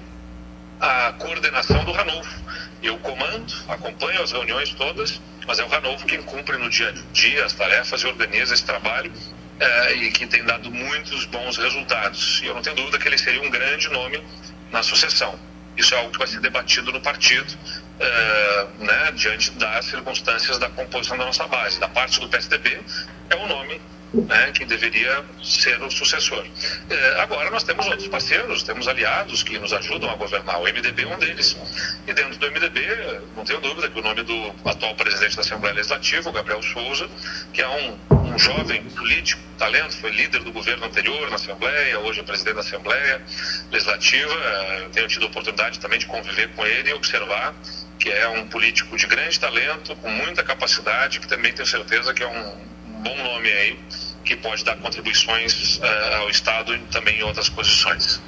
a coordenação do Ranolfo. Eu comando, acompanho as reuniões todas, mas é o Ranolfo quem cumpre no dia a dia as tarefas e organiza esse trabalho é, e que tem dado muitos bons resultados. E eu não tenho dúvida que ele seria um grande nome na sucessão. Isso é algo que vai ser debatido no partido, é, né, diante das circunstâncias da composição da nossa base. Da parte do PSDB, é um nome né, deveria ser o sucessor. É, agora nós temos outros parceiros, temos aliados que nos ajudam a governar. O MDB é um deles. E dentro do MDB, não tenho dúvida que o nome do atual presidente da Assembleia Legislativa, o Gabriel Souza, que é um, um jovem político, talento, foi líder do governo anterior na Assembleia, hoje é presidente da Assembleia Legislativa. É, tenho tido a oportunidade também de conviver com ele e observar que é um político de grande talento, com muita capacidade, que também tenho certeza que é um bom nome aí, que pode dar contribuições uh, ao Estado e também em outras posições.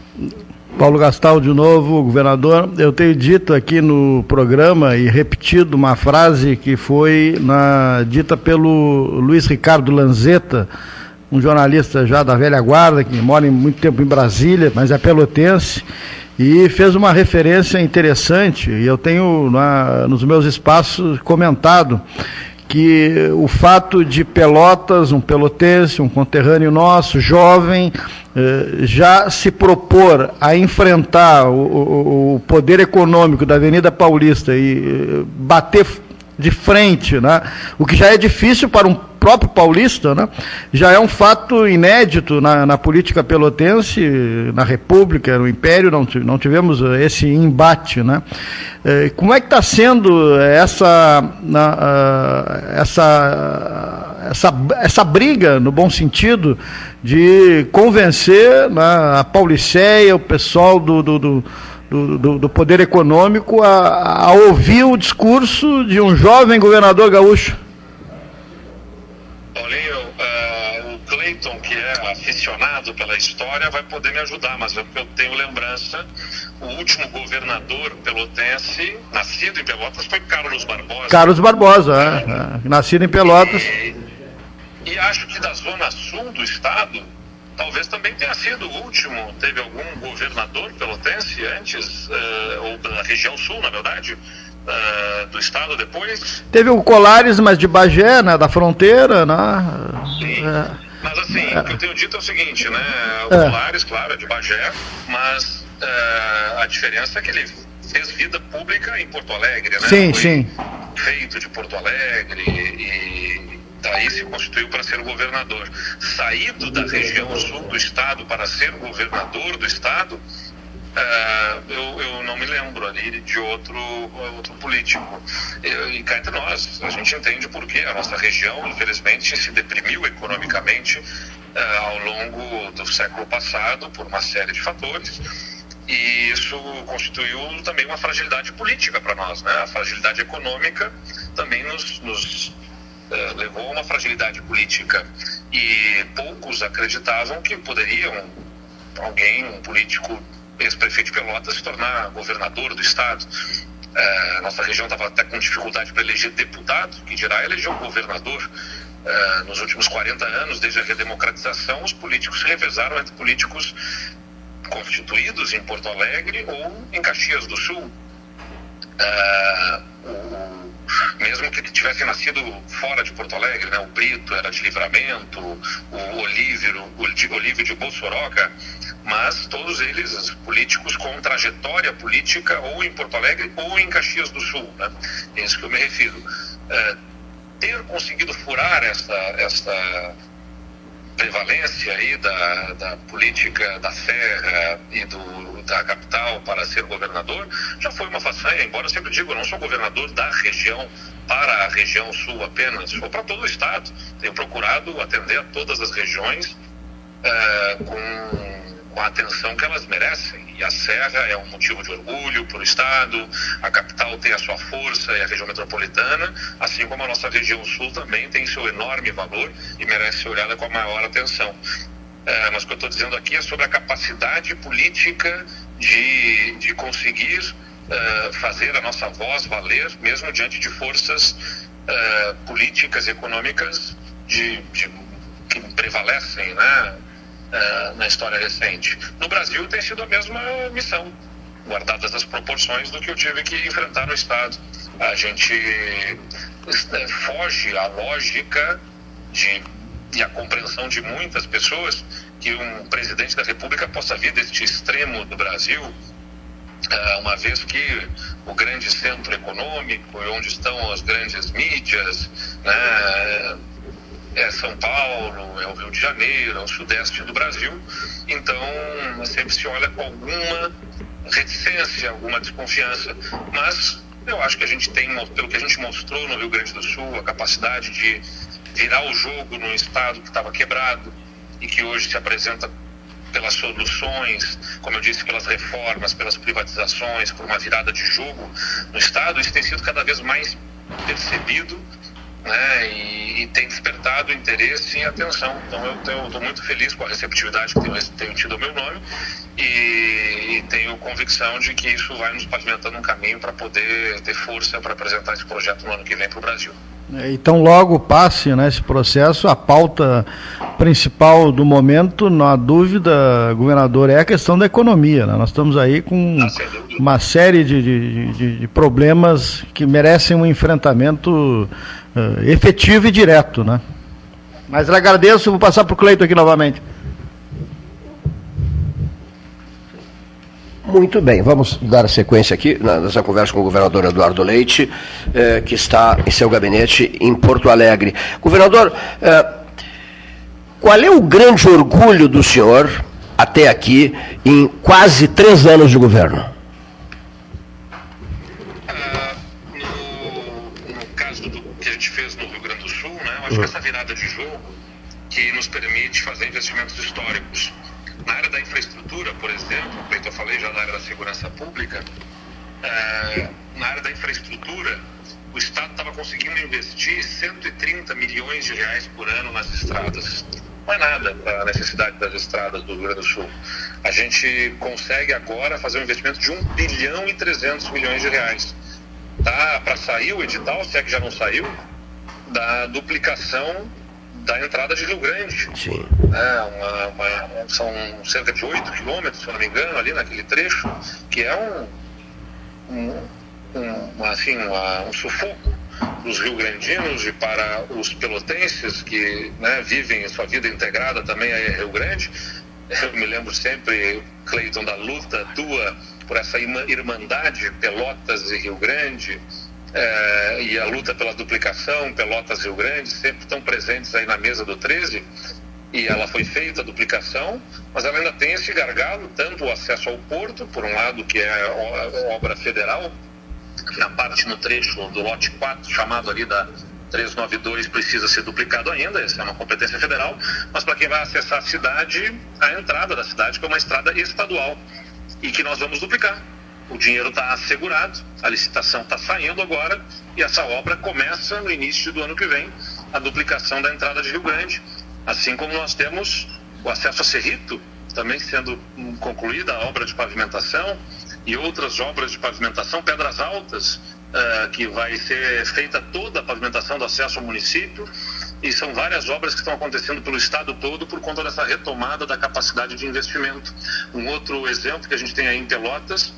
Paulo Gastal, de novo, governador. Eu tenho dito aqui no programa e repetido uma frase que foi na, dita pelo Luiz Ricardo Lanzetta, um jornalista já da velha guarda, que mora muito tempo em Brasília, mas é pelotense, e fez uma referência interessante, e eu tenho na, nos meus espaços comentado que o fato de Pelotas, um pelotense, um conterrâneo nosso, jovem, eh, já se propor a enfrentar o, poder econômico da Avenida Paulista e eh, bater de frente, né? o que já é difícil para um próprio paulista, né? já é um fato inédito na, na política pelotense, na República, no Império, não, não tivemos eh, esse embate. Né? Eh, como é que está sendo essa, uh, essa, essa, essa briga, no bom sentido, de convencer né, a Pauliceia, o pessoal do, do, do do, do, do, poder econômico a, a, ouvir o discurso de um jovem governador gaúcho? O Cleiton, que é aficionado pela história, vai poder me ajudar, mas eu, eu tenho lembrança, o último governador pelotense, nascido em Pelotas, foi Carlos Barbosa. Carlos Barbosa, é, é, nascido em Pelotas. E, e acho que da zona sul do estado, talvez também tenha sido o último. Teve algum governador pelotense antes, uh, ou da região sul, na verdade, uh, do estado depois? Teve o Colares, mas de Bagé, né, da fronteira, né? Sim. É. Mas assim, é. o que eu tenho dito é o seguinte, né? O é. Colares, claro, é de Bagé, mas uh, a diferença é que ele fez vida pública em Porto Alegre, né? Sim, Foi sim. Feito de Porto Alegre e daí se constituiu para ser governador. Saído da região sul do estado para ser governador do estado, uh, eu, eu, não me lembro ali de outro, outro político. E, cá entre nós, a gente entende por que a nossa região, infelizmente, se deprimiu economicamente uh, ao longo do século passado por uma série de fatores. E isso constituiu também uma fragilidade política para nós. Né? A fragilidade econômica também nos, nos eh, levou a uma fragilidade política e poucos acreditavam que poderiam alguém, um político, ex-prefeito de Pelotas, se tornar governador do estado. Uh, nossa região estava até com dificuldade para eleger deputado, que dirá eleger um governador. Uh, nos últimos 40 anos, desde a redemocratização, os políticos se revezaram entre políticos constituídos em Porto Alegre ou em Caxias do Sul. Uh, o, mesmo que tivessem nascido fora de Porto Alegre, né? o Brito era de Livramento, o Olívio, o Olívio de Bossoroca, mas todos eles políticos com trajetória política ou em Porto Alegre ou em Caxias do Sul, né? é isso que eu me refiro. É, ter conseguido furar essa, essa prevalência aí da, da política da serra e do, da capital para ser governador já foi uma façanha, embora eu sempre digo, eu não sou governador da região para a região sul apenas, ou para todo o estado. Tenho procurado atender a todas as regiões com, com a atenção que elas merecem. E a Serra é um motivo de orgulho para o Estado, a capital tem a sua força e a região metropolitana, assim como a nossa região sul também tem seu enorme valor e merece ser olhada com a maior atenção. É, mas o que eu estou dizendo aqui é sobre a capacidade política de, de conseguir uh, fazer a nossa voz valer, mesmo diante de forças uh, políticas e econômicas de, de, que prevalecem, né? Uh, na história recente. No Brasil tem sido a mesma missão, guardadas as proporções do que eu tive que enfrentar no Estado. A gente uh, foge à lógica de, e à compreensão de muitas pessoas que um presidente da República possa vir deste extremo do Brasil, uh, uma vez que o grande centro econômico, onde estão as grandes mídias, né, é São Paulo, é o Rio de Janeiro, é o sudeste do Brasil. Então, sempre se olha com alguma reticência, alguma desconfiança. Mas eu acho que a gente tem, pelo que a gente mostrou no Rio Grande do Sul, a capacidade de virar o jogo num estado que estava quebrado e que hoje se apresenta pelas soluções, como eu disse, pelas reformas, pelas privatizações, por uma virada de jogo no Estado, isso tem sido cada vez mais percebido né, e, e, tem despertado interesse e atenção. Então eu estou muito feliz com a receptividade que tenho, tenho tido ao meu nome e, e, tenho convicção de que isso vai nos pavimentando um caminho para poder ter força para apresentar esse projeto no ano que vem para o Brasil. É, então, logo passe né, esse processo, a pauta principal do momento, não há dúvida, governador, é a questão da economia. Né? Nós estamos aí com ah, uma série de, de, de, de, problemas que merecem um enfrentamento uh, efetivo e direto. Né? Mas eu agradeço, vou passar para o Cleito aqui novamente. Muito bem, vamos dar sequência aqui nessa conversa com o governador Eduardo Leite, eh, que está em seu gabinete em Porto Alegre. Governador, eh, qual é o grande orgulho do senhor, até aqui, em quase três anos de governo? Acho uhum. que essa virada de jogo que nos permite fazer investimentos históricos na área da infraestrutura, por exemplo, como eu falei já na área da segurança pública, é, na área da infraestrutura, o Estado estava conseguindo investir 130 milhões de reais por ano nas estradas. Não é nada para a necessidade das estradas do Rio Grande do Sul. A gente consegue agora fazer um investimento de 1 bilhão e 300 milhões de reais. Tá para sair o edital, se é que já não saiu, da duplicação da entrada de Rio Grande. Sim. É, uma, uma, são cerca de 8 quilômetros, se não me engano, ali naquele trecho, que é um, um, um assim, uma, um sufoco para os rio-grandinos e para os pelotenses que né, vivem sua vida integrada também a Rio Grande. Eu me lembro sempre, Cleiton, da luta tua por essa irmandade Pelotas e Rio Grande, é, e a luta pela duplicação, Pelotas Rio Grande, sempre estão presentes aí na mesa do 13, e ela foi feita, a duplicação, mas ela ainda tem esse gargalo, tanto o acesso ao porto, por um lado, que é obra federal, na parte no trecho do lote 4, chamado ali da 392, precisa ser duplicado ainda, essa é uma competência federal, mas para quem vai acessar a cidade, a entrada da cidade, que é uma estrada estadual, e que nós vamos duplicar o dinheiro está assegurado, a licitação está saindo agora e essa obra começa no início do ano que vem, a duplicação da entrada de Rio Grande, assim como nós temos o acesso a Cerrito, também sendo concluída a obra de pavimentação e outras obras de pavimentação, Pedras Altas, uh, que vai ser feita toda a pavimentação do acesso ao município, e são várias obras que estão acontecendo pelo estado todo por conta dessa retomada da capacidade de investimento. Um outro exemplo que a gente tem aí em Pelotas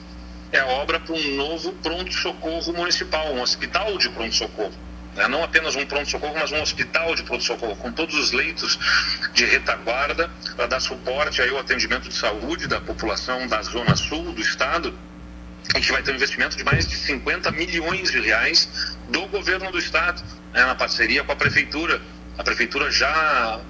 é a obra para um novo pronto-socorro municipal, um hospital de pronto-socorro. Né? Não apenas um pronto-socorro, mas um hospital de pronto-socorro, com todos os leitos de retaguarda para dar suporte aí ao atendimento de saúde da população da zona sul do estado. A gente vai ter um investimento de mais de 50 milhões de reais do governo do estado, né? na parceria com a prefeitura. A prefeitura já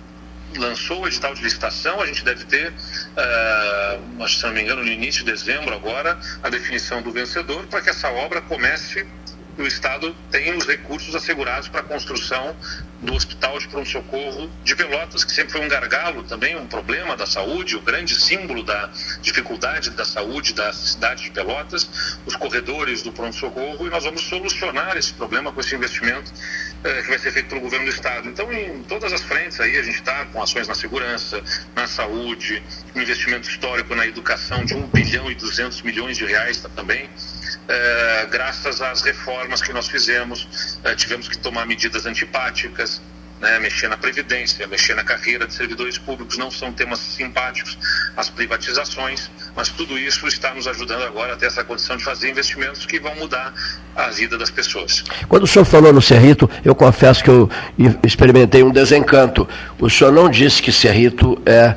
lançou o edital de licitação, a gente deve ter, uh, se não me engano, no início de dezembro agora, a definição do vencedor para que essa obra comece o Estado tenha os recursos assegurados para a construção do Hospital de Pronto-Socorro de Pelotas, que sempre foi um gargalo também, um problema da saúde, o grande símbolo da dificuldade da saúde da cidade de Pelotas, os corredores do pronto-socorro, e nós vamos solucionar esse problema com esse investimento que vai ser feito pelo governo do estado. Então, em todas as frentes aí, a gente está com ações na segurança, na saúde, um investimento histórico na educação de 1 bilhão e 200 milhões de reais tá, também. É, graças às reformas que nós fizemos, é, tivemos que tomar medidas antipáticas, né, mexer na previdência, mexer na carreira de servidores públicos, não são temas simpáticos, as privatizações, mas tudo isso está nos ajudando agora a ter essa condição de fazer investimentos que vão mudar a vida das pessoas. Quando o senhor falou no Cerrito, eu confesso que eu experimentei um desencanto. O senhor não disse que Cerrito é,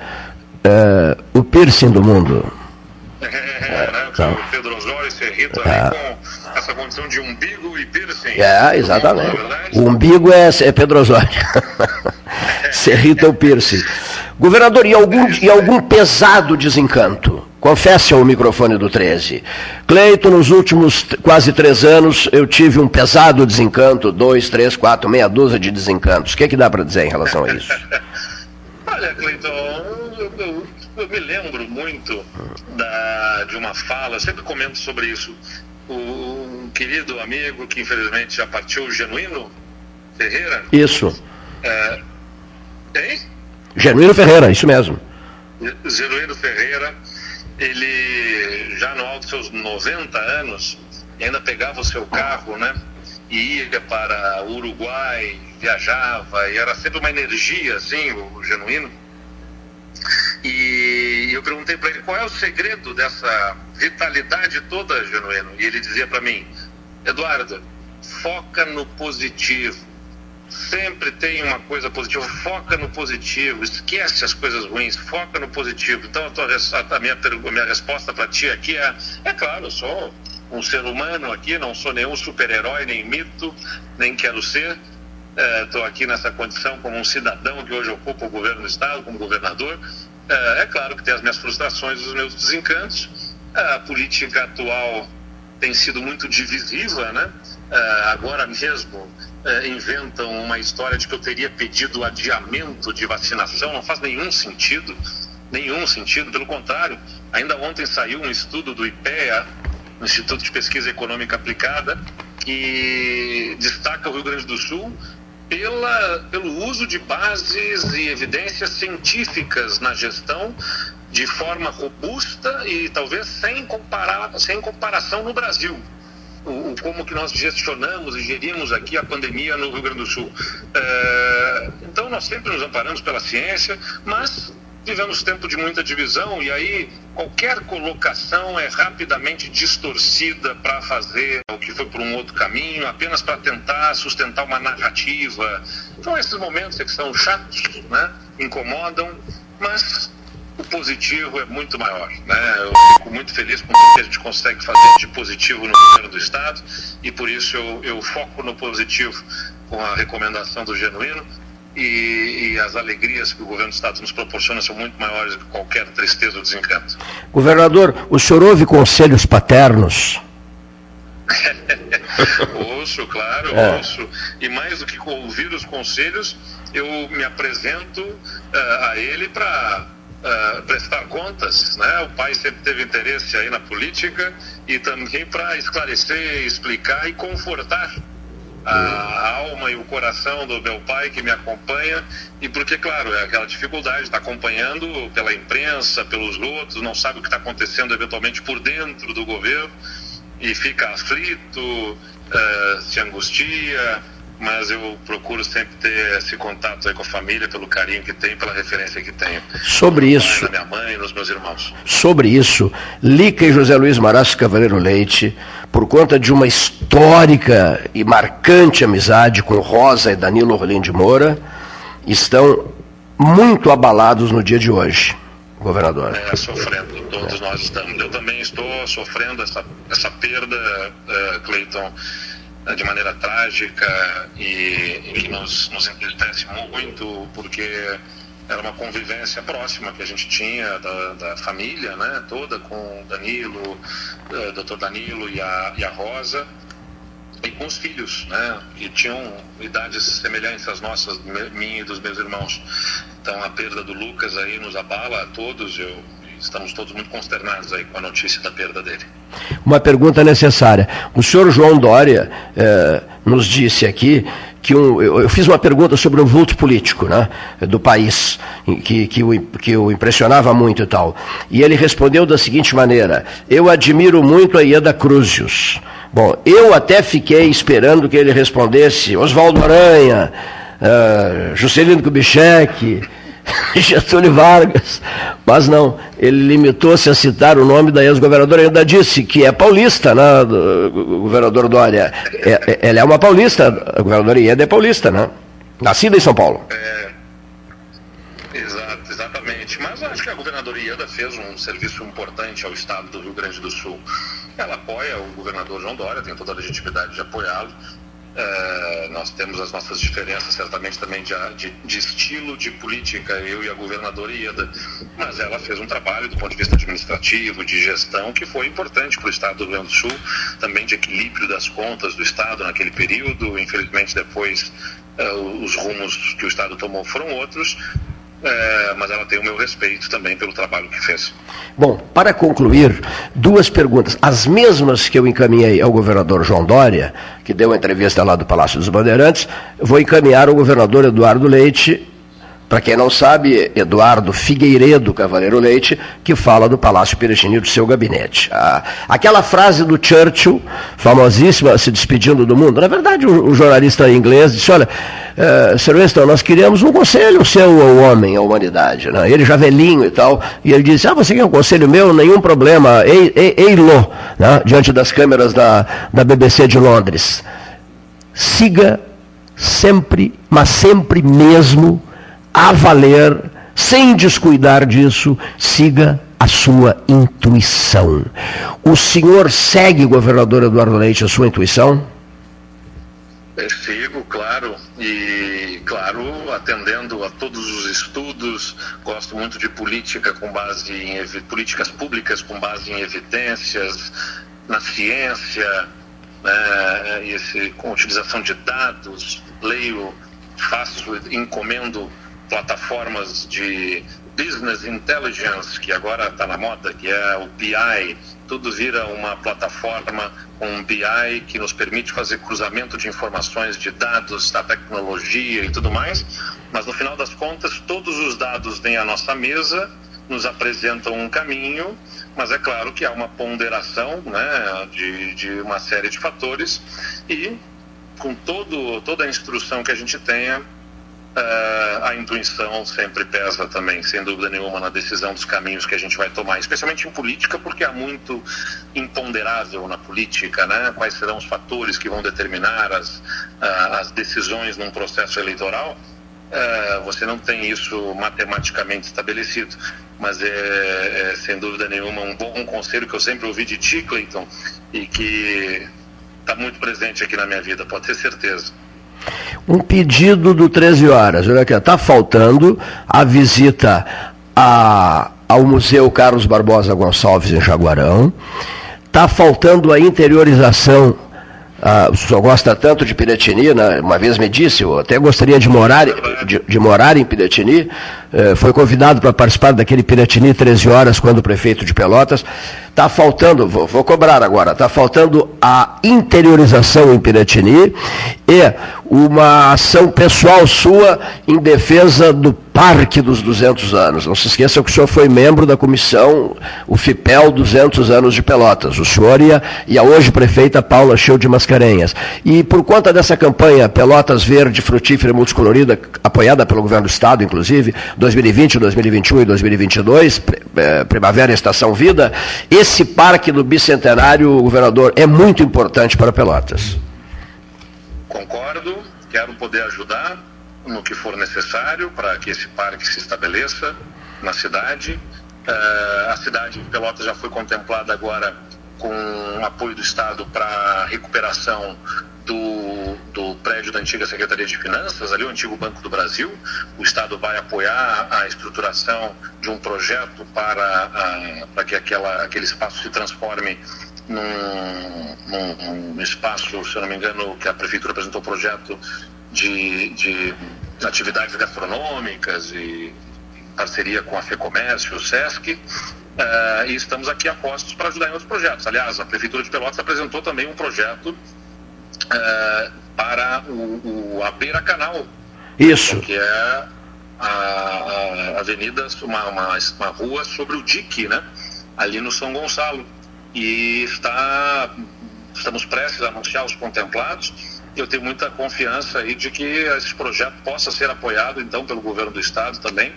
é o piercing do mundo. É, é, né, então, Pedro Osório, Cerrito, é. com essa condição de umbigo e piercing. É, exatamente. É o umbigo é, é Pedro Osório. *laughs* Cerrito é o piercing. Governador, e algum, e algum pesado desencanto? Confesse ao microfone do 13. Cleito, nos últimos quase três anos, eu tive um pesado desencanto, dois, três, quatro, meia dúzia de desencantos. O que, é que dá para dizer em relação a isso? *laughs* Olha, Cleiton, eu, eu, eu me lembro muito da, de uma fala, sempre comento sobre isso. O, um querido amigo que infelizmente já partiu, Genuíno Ferreira. Isso. É, hein? Genuíno Ferreira, isso mesmo. Genuíno Ferreira, ele já no alto dos seus 90 anos, ainda pegava o seu carro, né? E ia para o Uruguai, viajava, e era sempre uma energia, assim, o, o genuíno. E eu perguntei para ele qual é o segredo dessa vitalidade toda, genuíno. E ele dizia para mim, Eduardo, foca no positivo. Sempre tem uma coisa positiva, foca no positivo, esquece as coisas ruins, foca no positivo. Então a, tua, a minha, a minha resposta para ti aqui é, é claro, eu sou um ser humano aqui, não sou nenhum super-herói, nem mito, nem quero ser. Estou é, aqui nessa condição como um cidadão que hoje ocupa o governo do Estado, como governador. É, é claro que tem as minhas frustrações, os meus desencantos. A política atual tem sido muito divisiva, né? É, agora mesmo é, inventam uma história de que eu teria pedido adiamento de vacinação, não faz nenhum sentido, nenhum sentido, pelo contrário, ainda ontem saiu um estudo do IPEA, Instituto de Pesquisa Econômica Aplicada, que destaca o Rio Grande do Sul pela, pelo uso de bases e evidências científicas na gestão de forma robusta e talvez sem, comparar, sem comparação no Brasil. O, o, como que nós gestionamos e gerimos aqui a pandemia no Rio Grande do Sul. É, então nós sempre nos amparamos pela ciência, mas vivemos tempo de muita divisão e aí qualquer colocação é rapidamente distorcida para fazer o que foi por um outro caminho, apenas para tentar sustentar uma narrativa. Então esses momentos é que são chatos, né? incomodam, mas o positivo é muito maior. Né? Eu fico muito feliz com tudo que a gente consegue fazer de positivo no governo do Estado e por isso eu, eu foco no positivo com a recomendação do Genuíno e, e, as alegrias que o governo do Estado nos proporciona são muito maiores do que qualquer tristeza ou desencanto. Governador, o senhor ouve conselhos paternos? *laughs* ouço, claro, é. ouço. E mais do que ouvir os conselhos, eu me apresento uh, a ele para uh, prestar contas. Né? O pai sempre teve interesse aí na política e também para esclarecer, explicar e confortar a alma e o coração do meu pai que me acompanha e porque claro é aquela dificuldade está acompanhando pela imprensa pelos outros não sabe o que está acontecendo eventualmente por dentro do governo e fica aflito uh, se angustia mas eu procuro sempre ter esse contato com a família pelo carinho que tem pela referência que tenho sobre isso pai, minha mãe nos meus irmãos sobre isso Lica e José Luiz Marasco Cavaleiro Leite por conta de uma histórica e marcante amizade com Rosa e Danilo Rolim de Moura, estão muito abalados no dia de hoje, governador. É, sofrendo, todos nós estamos. Eu também estou sofrendo essa, essa perda, uh, Cleiton, de maneira trágica e, e que nos, nos entristece muito, porque era uma convivência próxima que a gente tinha da, da família, né, toda com Danilo, o eh, doutor Danilo e a, e a Rosa, e com os filhos, né, que tinham idades semelhantes às nossas, minha e dos meus irmãos. Então a perda do Lucas aí nos abala a todos, eu, estamos todos muito consternados aí com a notícia da perda dele. Uma pergunta necessária. O senhor João Dória eh, nos disse aqui que um, eu, eu, fiz uma pergunta sobre o vulto político né, do país, que, que, o, que o impressionava muito e tal. E ele respondeu da seguinte maneira: Eu admiro muito a Ieda Cruzius. Bom, eu até fiquei esperando que ele respondesse Oswaldo Aranha, uh, Juscelino Kubitschek. *laughs* Getúlio Vargas. Mas não, ele limitou-se a citar o nome da ex-governadora, ainda disse que é paulista, né, do, governador Dória. É, é, ela é uma paulista, a governadora Ieda é paulista, né? Nascida em São Paulo. É, exato, exatamente. Mas acho que a governadora Ieda fez um serviço importante ao estado do Rio Grande do Sul. Ela apoia o governador João Dória, tem toda a legitimidade de apoiá-lo. É, nós temos as nossas diferenças, certamente também de, de, de, estilo de política, eu e a governadora Ieda, mas ela fez um trabalho do ponto de vista administrativo, de gestão, que foi importante para o Estado do Rio Grande do Sul, também de equilíbrio das contas do Estado naquele período. Infelizmente, depois, é, os rumos que o Estado tomou foram outros, é, mas ela tem o meu respeito também pelo trabalho que fez. Bom, para concluir, duas perguntas, as mesmas que eu encaminhei ao governador João Dória, que deu a entrevista lá do Palácio dos Bandeirantes, vou encaminhar ao governador Eduardo Leite para quem não sabe, Eduardo Figueiredo Cavaleiro Leite, que fala do Palácio Piratini do seu gabinete. Ah, aquela frase do Churchill, famosíssima, se despedindo do mundo, na verdade, o, jornalista inglês disse: Olha, uh, Sir Winston, nós queríamos um conselho seu ao homem, à humanidade. Né? Ele já velhinho e tal, e ele disse: Ah, você quer um conselho meu? Nenhum problema, ei-lo, né? diante das câmeras da, da BBC de Londres. Siga sempre, mas sempre mesmo a valer, sem descuidar disso, siga a sua intuição. O senhor segue, governador Eduardo Leite, a sua intuição? Sigo, claro, e claro, atendendo a todos os estudos, gosto muito de política com base em políticas públicas com base em evidências, na ciência, né, esse, com utilização de dados, leio, faço, encomendo plataformas de business intelligence, que agora está na moda, que é o BI, tudo vira uma plataforma, um BI que nos permite fazer cruzamento de informações, de dados, da tecnologia e tudo mais, mas no final das contas, todos os dados vêm à nossa mesa, nos apresentam um caminho, mas é claro que há uma ponderação né, de, de uma série de fatores. E com todo, toda a instrução que a gente tenha, Uh, a intuição sempre pesa também, sem dúvida nenhuma, na decisão dos caminhos que a gente vai tomar, especialmente em política, porque há muito imponderável na política, né? Quais serão os fatores que vão determinar as, uh, as decisões num processo eleitoral? Uh, você não tem isso matematicamente estabelecido, mas é, é, sem dúvida nenhuma um bom conselho que eu sempre ouvi de ti, Clayton, e que está muito presente aqui na minha vida, pode ter certeza um pedido do 13 horas. Olha aqui, está faltando a visita a, ao Museu Carlos Barbosa Gonçalves em Jaguarão. Está faltando a interiorização. Ah, o senhor gosta tanto de Piratini, né? uma vez me disse, eu até gostaria de morar, de, de morar em Piratini. Eh, foi convidado para participar daquele Piratini 13 horas, quando o prefeito de Pelotas. Está faltando, vou, vou, cobrar agora, está faltando a interiorização em Piratini e uma ação pessoal sua em defesa do Parque dos 200 anos. Não se esqueça que o senhor foi membro da comissão, o FIPEL 200 anos de Pelotas. O senhor e a, e a hoje prefeita Paula Cheu de Mascarenhas. E por conta dessa campanha Pelotas Verde, Frutífera e Multicolorida, apoiada pelo governo do Estado, inclusive, 2020, 2021 e 2022, eh, Primavera e Estação Vida, esse parque do Bicentenário, governador, é muito importante para Pelotas. Concordo, quero poder ajudar no que for necessário para que esse parque se estabeleça na cidade. Uh, a cidade de Pelotas já foi contemplada agora com apoio do Estado para recuperação do, do prédio da antiga Secretaria de Finanças, ali o antigo Banco do Brasil. O Estado vai apoiar a estruturação de um projeto para, a, para que aquela, aquele espaço se transforme num, num, num, espaço, se eu não me engano, que a prefeitura apresentou o projeto de, de atividades gastronômicas e parceria com a FEComércio, o SESC, uh, e estamos aqui a postos para ajudar em outros projetos. Aliás, a Prefeitura de Pelotas apresentou também um projeto uh, para o, o, a Beira Canal. Isso. Que é a, a avenida, uma, uma, uma rua sobre o dique, né? Ali no São Gonçalo e está, estamos prestes a anunciar os contemplados. Eu tenho muita confiança aí de que esse projeto possa ser apoiado, então, pelo governo do estado também,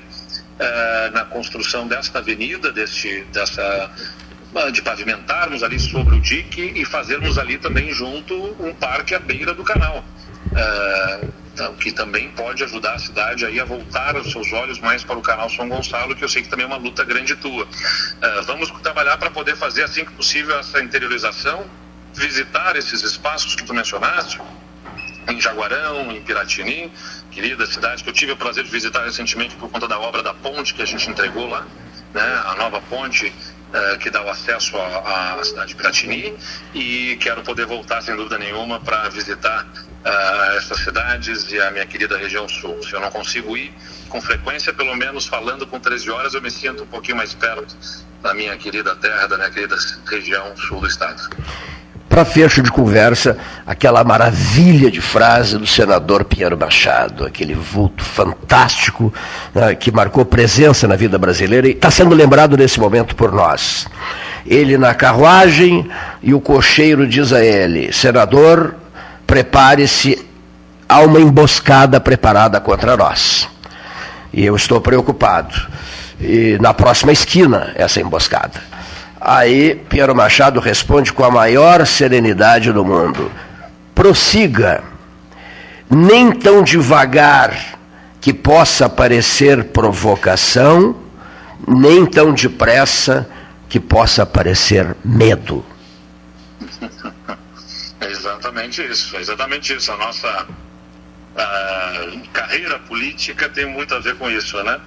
eh, na construção desta avenida, deste, dessa, de pavimentarmos ali sobre o dique e fazermos ali também junto um parque à beira do canal. Uh, que também pode ajudar a cidade aí a voltar os seus olhos mais para o canal São Gonçalo, que eu sei que também é uma luta grande tua. Uh, vamos trabalhar para poder fazer assim que possível essa interiorização, visitar esses espaços que tu mencionaste, em Jaguarão, em Piratini, querida cidade que eu tive o prazer de visitar recentemente por conta da obra da ponte que a gente entregou lá, né, a nova ponte uh, que dá o acesso à, cidade de Piratini e quero poder voltar, sem dúvida nenhuma, para visitar uh, essas cidades e a minha querida região sul. Se eu não consigo ir com frequência, pelo menos falando com 13 horas, eu me sinto um pouquinho mais perto da minha querida terra, da minha querida região sul do estado. Para fecho de conversa, aquela maravilha de frase do senador Pinheiro Machado, aquele vulto fantástico né, que marcou presença na vida brasileira e está sendo lembrado nesse momento por nós. Ele na carruagem e o cocheiro diz a ele: Senador, prepare-se, há uma emboscada preparada contra nós. E eu estou preocupado. E na próxima esquina, essa emboscada. Aí Piero Machado responde com a maior serenidade do mundo: prossiga, nem tão devagar que possa parecer provocação, nem tão depressa que possa parecer medo. *laughs* É exatamente isso, é exatamente isso. A nossa carreira política tem muito a ver com isso, né?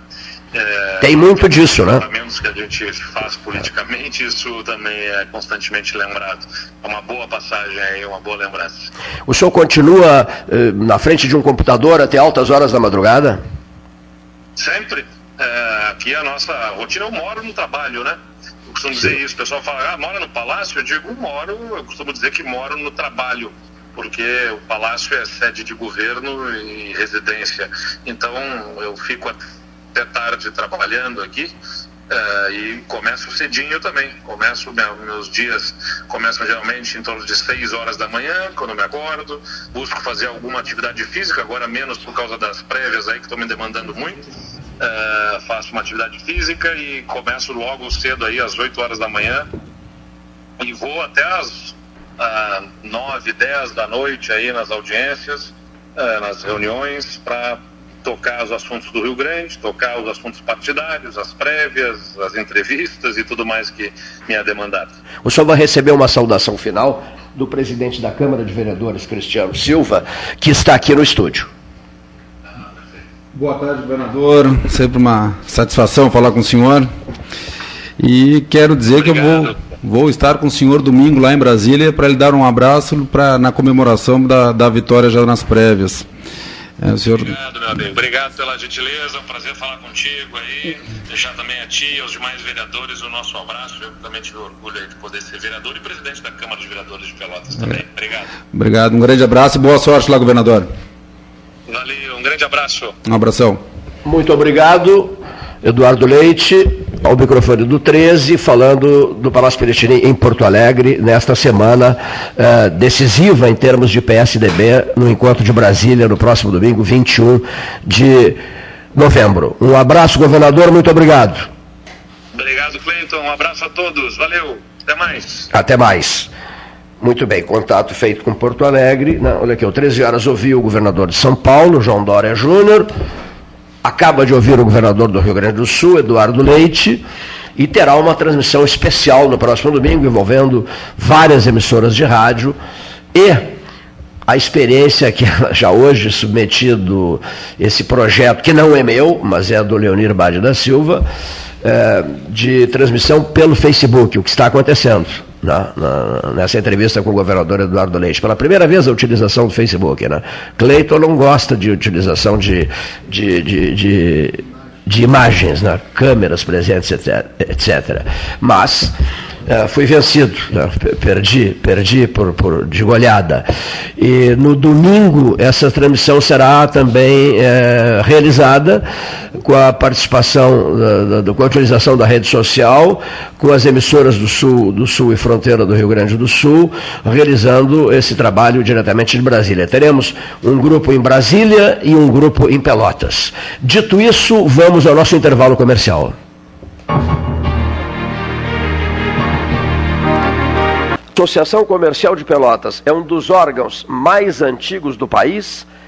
É, Tem muito disso, né? que a gente faz politicamente, isso também é constantemente lembrado. É uma boa passagem aí, uma boa lembrança. O senhor continua eh, na frente de um computador até altas horas da madrugada? Sempre. É, aqui é a nossa rotina, eu moro no trabalho, né? Eu costumo Sim. dizer isso. O pessoal fala, ah, mora no palácio? Eu digo, moro, eu costumo dizer que moro no trabalho porque o palácio é sede de governo e residência. Então eu fico até tarde trabalhando aqui. Uh, e começo cedinho também. Começo meus dias começam geralmente em torno de 6 horas da manhã, quando me acordo. Busco fazer alguma atividade física, agora menos por causa das prévias aí que estão me demandando muito. Uh, faço uma atividade física e começo logo cedo aí às 8 horas da manhã e vou até às uh, 9, 10 da noite aí nas audiências, uh, nas reuniões para tocar os assuntos do Rio Grande, tocar os assuntos partidários, as prévias, as entrevistas e tudo mais que me é demandado. O senhor vai receber uma saudação final do presidente da Câmara de Vereadores, Cristiano Silva, que está aqui no estúdio. Boa tarde, governador. Sempre uma satisfação falar com o senhor. E quero dizer Obrigado. que eu vou, vou estar com o senhor domingo lá em Brasília para lhe dar um abraço pra, na comemoração da, da vitória já nas prévias. É, senhor... Obrigado, meu amigo. Obrigado pela gentileza. É um prazer falar contigo aí. Deixar também a ti e aos demais vereadores o nosso abraço. Eu também tive orgulho de poder ser vereador e presidente da Câmara de Vereadores de Pelotas também. Obrigado. Obrigado. Um grande abraço e boa sorte lá, governador. Valeu. Um grande abraço. Um abração. Muito obrigado. Eduardo Leite, ao microfone do 13, falando do Palácio Piratini em Porto Alegre, nesta semana uh, decisiva em termos de PSDB, no encontro de Brasília, no próximo domingo, 21 de novembro. Um abraço, governador, muito obrigado. Obrigado, Cleiton. Um abraço a todos. Valeu. Até mais. Até mais. Muito bem, contato feito com Porto Alegre. Não, olha aqui, às 13 horas ouvi o governador de São Paulo, João Dória Júnior acaba de ouvir o governador do Rio Grande do Sul, Eduardo Leite, e terá uma transmissão especial no próximo domingo envolvendo várias emissoras de rádio e a experiência que já hoje submetido esse projeto, que não é meu, mas é do Leonir Bade da Silva, é, de transmissão pelo Facebook, o que está acontecendo na, na, nessa entrevista com o governador Eduardo Leite. Pela primeira vez a utilização do Facebook. Né? Cleiton não gosta de utilização de, de, de, de, de imagens, né? câmeras presentes, etc. Mas é, fui vencido, né? perdi, perdi por, por, de goleada. E no domingo essa transmissão será também é, realizada com a participação, da, da, com a utilização da rede social, com as emissoras do Sul, do Sul e fronteira do Rio Grande do Sul, realizando esse trabalho diretamente de Brasília. Teremos um grupo em Brasília e um grupo em Pelotas. Dito isso, vamos ao nosso intervalo comercial. Associação Comercial de Pelotas é um dos órgãos mais antigos do país,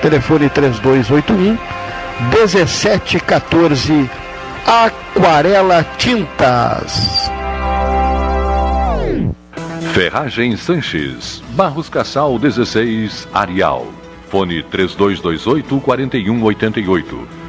telefone 3281 1714 Aquarela Tintas. Ferragem Sanches, Barros Cassal 16, Arial. Fone 3228 4188.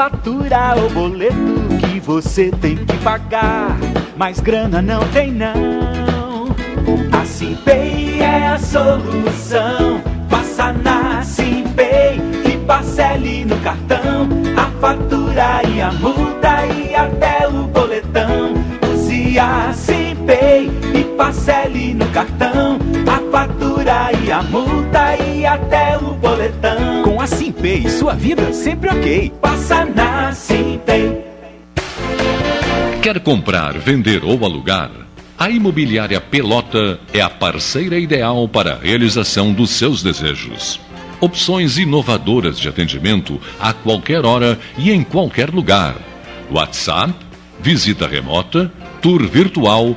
Fatura ou boleto que você tem que pagar, mas grana não tem não. A Simpay é a solução. Passa na Simpay e parcele no cartão a fatura e a multa e até o boletão. Use a Simpay e parcele no cartão fatura e a multa e até o boletão. Com a Simpay, sua vida sempre ok. Passa na Simpay. Quer comprar, vender ou alugar? A Imobiliária Pelota é a parceira ideal para a realização dos seus desejos. Opções inovadoras de atendimento a qualquer hora e em qualquer lugar. WhatsApp, visita remota, tour virtual,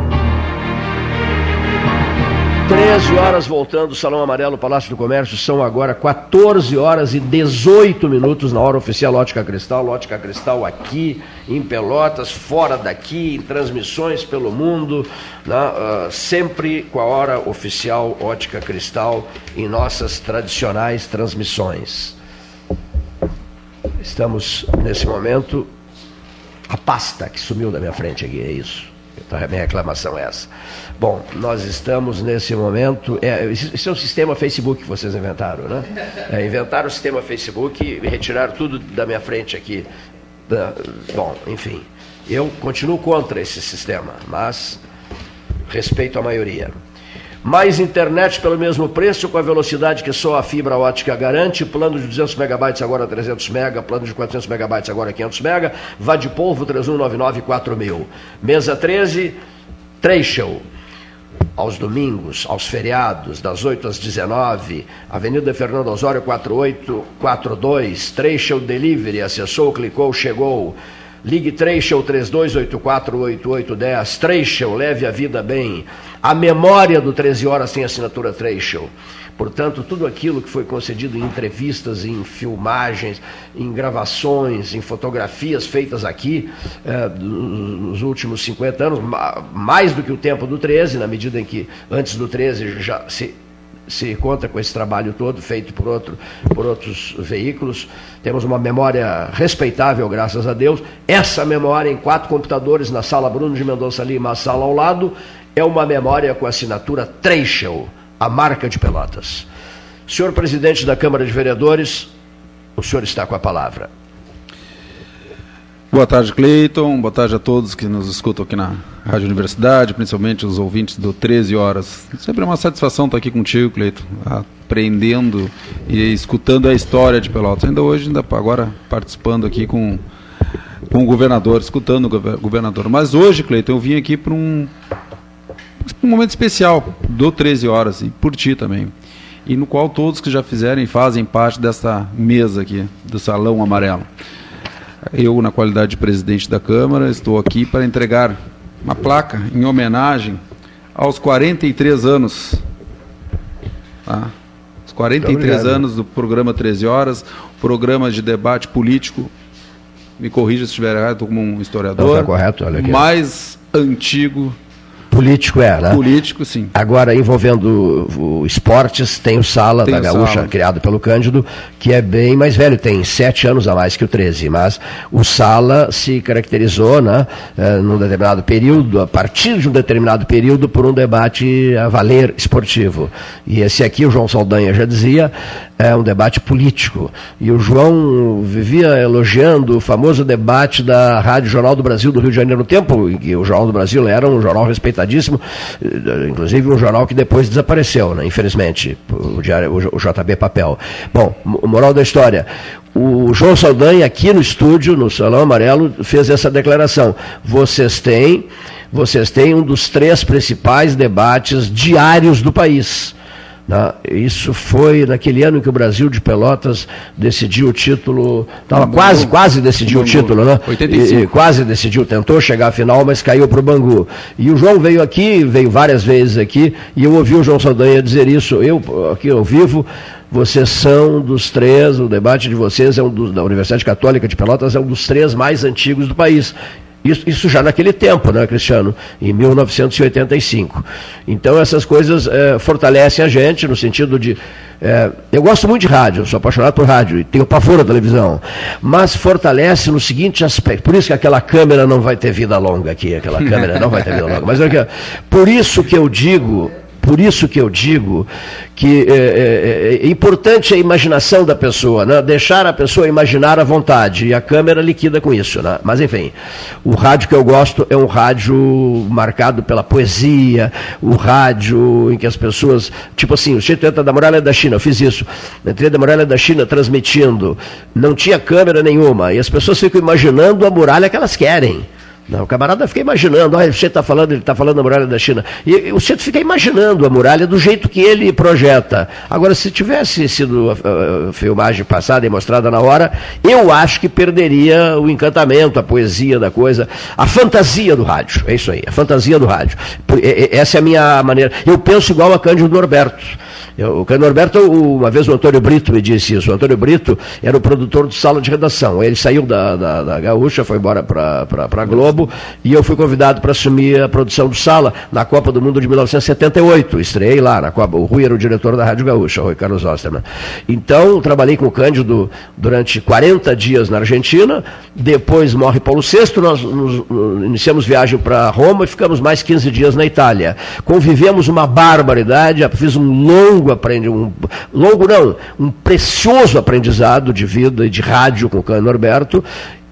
13 horas voltando, Salão Amarelo, Palácio do Comércio, são agora 14 horas e 18 minutos na hora oficial Ótica Cristal. Ótica Cristal aqui em Pelotas, fora daqui, em transmissões pelo mundo, né? uh, sempre com a hora oficial Ótica Cristal em nossas tradicionais transmissões. Estamos nesse momento. A pasta que sumiu da minha frente aqui, é isso. Então, a minha reclamação é essa. Bom, nós estamos nesse momento. É, esse é o sistema Facebook que vocês inventaram, né? É, inventaram o sistema Facebook e retiraram tudo da minha frente aqui. Bom, enfim. Eu continuo contra esse sistema, mas respeito a maioria. Mais internet pelo mesmo preço, com a velocidade que só a fibra ótica garante. Plano de 200 megabytes agora 300 mega, plano de 400 megabytes agora 500 mega. Vá de polvo 3199 4000. Mesa 13, Trecho. Aos domingos, aos feriados, das 8 às 19, Avenida Fernando Osório 4842, Trecho Delivery, acessou, clicou, chegou. Ligue Trecho 32848810. Trecho, leve a vida bem. A memória do 13 Horas tem assinatura Trecho. Portanto, tudo aquilo que foi concedido em entrevistas, em filmagens, em gravações, em fotografias feitas aqui é, nos últimos 50 anos, mais do que o tempo do 13, na medida em que antes do 13 já se se conta com esse trabalho todo feito por, outro, por outros veículos. Temos uma memória respeitável, graças a Deus. Essa memória em quatro computadores na sala Bruno de Mendonça Lima, a sala ao lado, é uma memória com assinatura Treichel, a marca de Pelotas. Senhor presidente da Câmara de Vereadores, o senhor está com a palavra. Boa tarde, Cleiton. Boa tarde a todos que nos escutam aqui na Rádio Universidade, principalmente os ouvintes do 13 Horas. Sempre é uma satisfação estar aqui contigo, Cleiton, aprendendo e escutando a história de Pelotas. Ainda hoje, ainda agora participando aqui com, com o governador, escutando o governador. Mas hoje, Cleiton, eu vim aqui para um, um momento especial do 13 Horas e por ti também. E no qual todos que já fizeram e fazem parte dessa mesa aqui, do Salão Amarelo. Eu, na qualidade de presidente da Câmara, estou aqui para entregar uma placa em homenagem aos 43 anos. Tá? Os 43 anos do programa 13 Horas, programa de debate político. Me corrija se estiver errado, estou como um historiador. Não, está correto, olha aqui. Mais antigo Político é, né? Político, sim. Agora, envolvendo o, esportes, tem o Sala tem da Gaúcha, Sala. criado pelo Cândido, que é bem mais velho, tem sete anos a mais que o 13, mas o Sala se caracterizou, né, eh, num determinado período, a partir de um determinado período, por um debate a valer esportivo. E esse aqui, o João Saldanha já dizia, é um debate político. E o João vivia elogiando o famoso debate da Rádio Jornal do Brasil do Rio de Janeiro no tempo, em que o Jornal do Brasil era um jornal respeitadíssimo, eh, inclusive um jornal que depois desapareceu, né, infelizmente, o, diário, o JB Papel. Bom, moral da história. O João Saldanha, aqui no estúdio, no Salão Amarelo, fez essa declaração. Vocês têm, vocês têm um dos três principais debates diários do país? Isso foi naquele ano que o Brasil de Pelotas decidiu o título, estava quase, quase decidiu o título, né? 85. E, quase decidiu, tentou chegar à final, mas caiu para o Bangu. E o João veio aqui, veio várias vezes aqui, e eu ouvi o João Saldanha dizer isso, eu aqui ao vivo, vocês são dos três, o debate de vocês é um dos, da Universidade Católica de Pelotas é um dos três mais antigos do país. Isso, isso, já naquele tempo, né, Cristiano? Em 1985. Então essas coisas é, fortalecem a gente no sentido de. É, eu gosto muito de rádio, sou apaixonado por rádio e tenho pavor da televisão. Mas fortalece no seguinte aspecto. Por isso que aquela câmera não vai ter vida longa aqui, aquela câmera não vai ter vida longa. Mas é por isso que eu digo por isso que eu digo que é, é, é, importante a imaginação da pessoa, né? deixar a pessoa imaginar à vontade, e a câmera liquida com isso. Né? Mas enfim, o rádio que eu gosto é um rádio marcado pela poesia, o rádio em que as pessoas, tipo assim, o Chico entra da Muralha da China, eu fiz isso, entrei da Muralha da China transmitindo, não tinha câmera nenhuma, e as pessoas ficam imaginando a muralha que elas querem. Não, o camarada fica imaginando, ah, você está falando, ele está falando da muralha da China. E, e o centro fica imaginando a muralha do jeito que ele projeta. Agora, se tivesse sido a, a, filmagem passada e mostrada na hora, eu acho que perderia o encantamento, a poesia da coisa, a fantasia do rádio. É isso aí, a fantasia do rádio. Essa é a minha maneira. Eu penso igual a Cândido Norberto. Eu, o Norberto, uma vez o Antônio Brito me disse isso. O Antônio Brito era o produtor de sala de redação. Ele saiu da, da, da Gaúcha, foi embora para Globo e eu fui convidado para assumir a produção do Sala na Copa do Mundo de 1978. Estreiei lá na Copa. O Rui era o diretor da Rádio Gaúcha, o Rui Carlos Osterman. Então, trabalhei com o Cândido durante 40 dias na Argentina. Depois morre Paulo VI. Nós nos, iniciamos viagem para Roma e ficamos mais 15 dias na Itália. Convivemos uma barbaridade. Fiz um longo aprendizado, um, longo não, um precioso aprendizado de vida e de rádio com o Cândido Norberto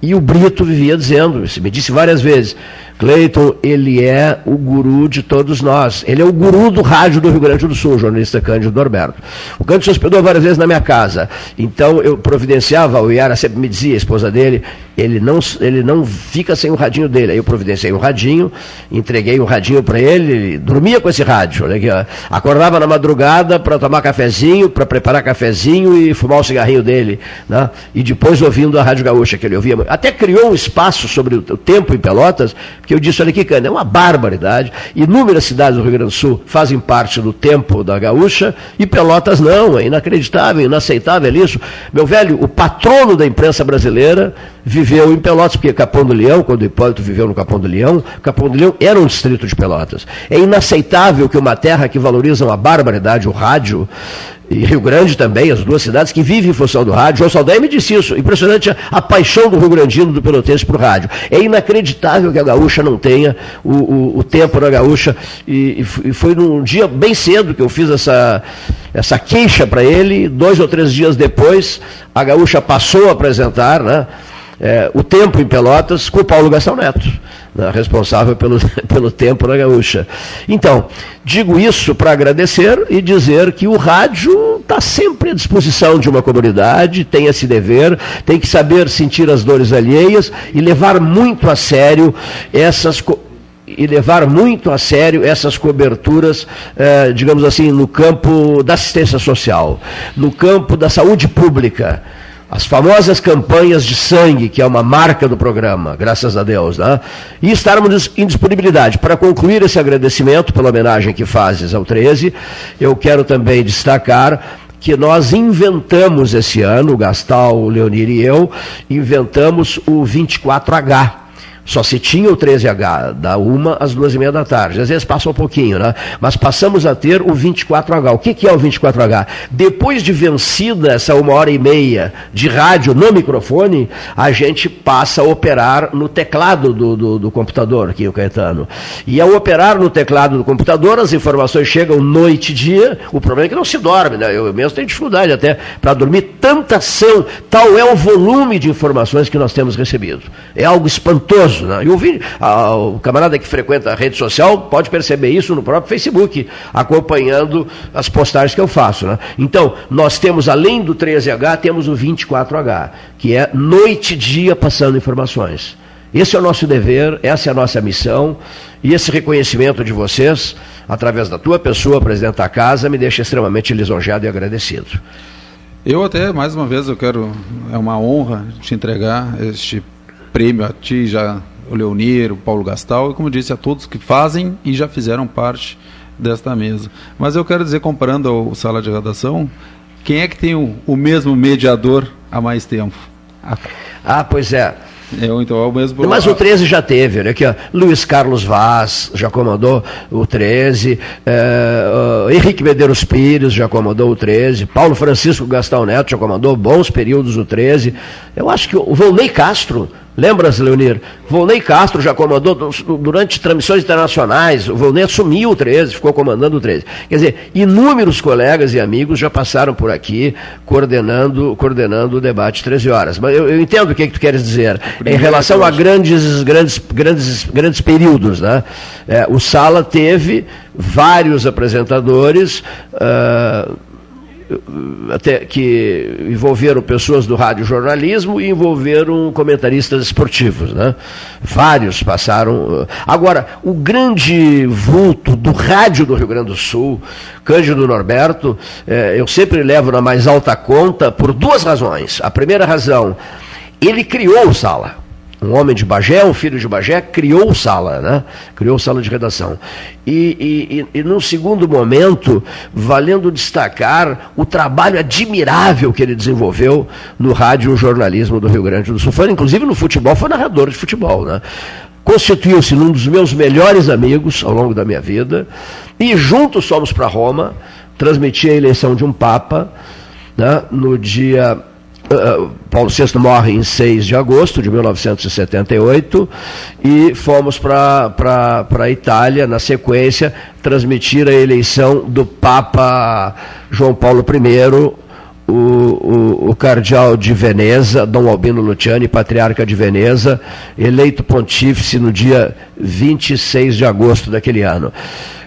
e o Brito vivia dizendo, me disse várias vezes, Cleiton, ele é o guru de todos nós. Ele é o guru do rádio do Rio Grande do Sul, o jornalista Cândido Norberto. O Cândido se hospedou várias vezes na minha casa. Então eu providenciava, o Iara sempre me dizia, a esposa dele, ele não, ele não fica sem o radinho dele. Aí eu providenciei um radinho, entreguei um radinho para ele, ele dormia com esse rádio. Ó. Acordava na madrugada para tomar cafezinho, para preparar cafezinho e fumar o cigarrinho dele. Né? E depois ouvindo a Rádio Gaúcha, que ele ouvia. Até criou um espaço sobre o tempo em Pelotas, que eu disse, olha aqui, Cândido, é uma barbaridade. Inúmeras cidades do Rio Grande do Sul fazem parte do tempo da gaúcha e Pelotas não. É inacreditável, inaceitável isso. Meu velho, o patrono da imprensa brasileira viveu em Pelotas, porque Capão do Leão, quando Hipólito viveu no Capão do Leão, Capão do Leão era um distrito de Pelotas. É inaceitável que uma terra que valoriza uma barbaridade, o rádio, e Rio Grande também, as duas cidades que vivem em função do rádio. João Saldanha me disse isso. Impressionante a, paixão do Rio Grandino, do Pelotense por rádio. É inacreditável que a gaúcha não tenha o, o, o tempo da gaúcha. E, e, foi num dia bem cedo que eu fiz essa, essa queixa para ele. Dois ou três dias depois, a gaúcha passou a apresentar, né? É, o tempo em Pelotas com o Paulo Gastão Neto né, responsável pelo, *laughs* pelo tempo na gaúcha. Então, digo isso para agradecer e dizer que o rádio está sempre à disposição de uma comunidade, tem esse dever, tem que saber sentir as dores alheias e levar muito a sério essas e levar muito a sério essas coberturas, eh, digamos assim, no campo da assistência social, no campo da saúde pública as famosas campanhas de sangue, que é uma marca do programa, graças a Deus, né? e estarmos em disponibilidade. Para concluir esse agradecimento pela homenagem que fazes ao 13, eu quero também destacar que nós inventamos esse ano, o Gastal, o Leonir e eu, inventamos o 24H só se tinha o 13H da uma às duas e meia da tarde. Às vezes passa um pouquinho, né? Mas passamos a ter o 24H. O que, é o 24H? Depois de vencida essa uma hora e meia de rádio no microfone, a gente passa a operar no teclado do, do, do computador, aqui o Caetano. E ao operar no teclado do computador, as informações chegam noite e dia. O problema é que não se dorme, né? Eu mesmo tenho dificuldade até para dormir. Tanta ação, tal é o volume de informações que nós temos recebido. É algo espantoso Né? E o, a, o camarada que frequenta a rede social pode perceber isso no próprio Facebook, acompanhando as postagens que eu faço. Né? Então, nós temos, além do 13H, temos o 24H, que é noite e dia passando informações. Esse é o nosso dever, essa é a nossa missão, e esse reconhecimento de vocês, através da tua pessoa, presidente da casa, me deixa extremamente lisonjeado e agradecido. Eu até, mais uma vez, eu quero, é uma honra te entregar este prêmio a ti, já o Leonir, o Paulo Gastal, e como disse, a todos que fazem e já fizeram parte desta mesa. Mas eu quero dizer, comparando ao sala de redação, quem é que tem o, o mesmo mediador há mais tempo? Ah, pois é. Eu, então, é o mesmo... Mas o 13 já teve, olha aqui, ó, Luiz Carlos Vaz já comandou o 13, é, uh, Henrique Medeiros Pires já comandou o 13, Paulo Francisco Gastão Neto já comandou bons períodos o 13. Eu acho que o Volney Castro Lembra-se, Leonir? Volney Castro já comandou durante transmissões internacionais. O Volney assumiu o 13, ficou comandando o 13. Quer dizer, inúmeros colegas e amigos já passaram por aqui coordenando, coordenando o debate 13 horas. Mas eu, eu entendo o que, é que tu queres dizer. Em relação a grandes, grandes, grandes, grandes períodos, né? É, o Sala teve vários apresentadores. Uh, até que envolveram pessoas do rádio jornalismo e envolveram comentaristas esportivos, né? Vários passaram. Agora, o grande vulto do rádio do Rio Grande do Sul, Cândido Norberto, eh, eu sempre levo na mais alta conta por duas razões. A primeira razão, ele criou o Sala um homem de Bagé, um filho de Bagé, criou sala, né? criou sala de redação. E, e, e, num segundo momento, valendo destacar o trabalho admirável que ele desenvolveu no rádio jornalismo do Rio Grande do Sul. Foi, inclusive no futebol, foi narrador de futebol. Né? Constituiu-se num dos meus melhores amigos ao longo da minha vida, e juntos fomos para Roma, transmiti a eleição de um Papa, né? no dia Uh, Paulo VI morre em 6 de agosto de 1978 e fomos para a Itália, na sequência, transmitir a eleição do Papa João Paulo I, o, o, o, cardeal de Veneza, Dom Albino Luciani, patriarca de Veneza, eleito pontífice no dia 26 de agosto daquele ano.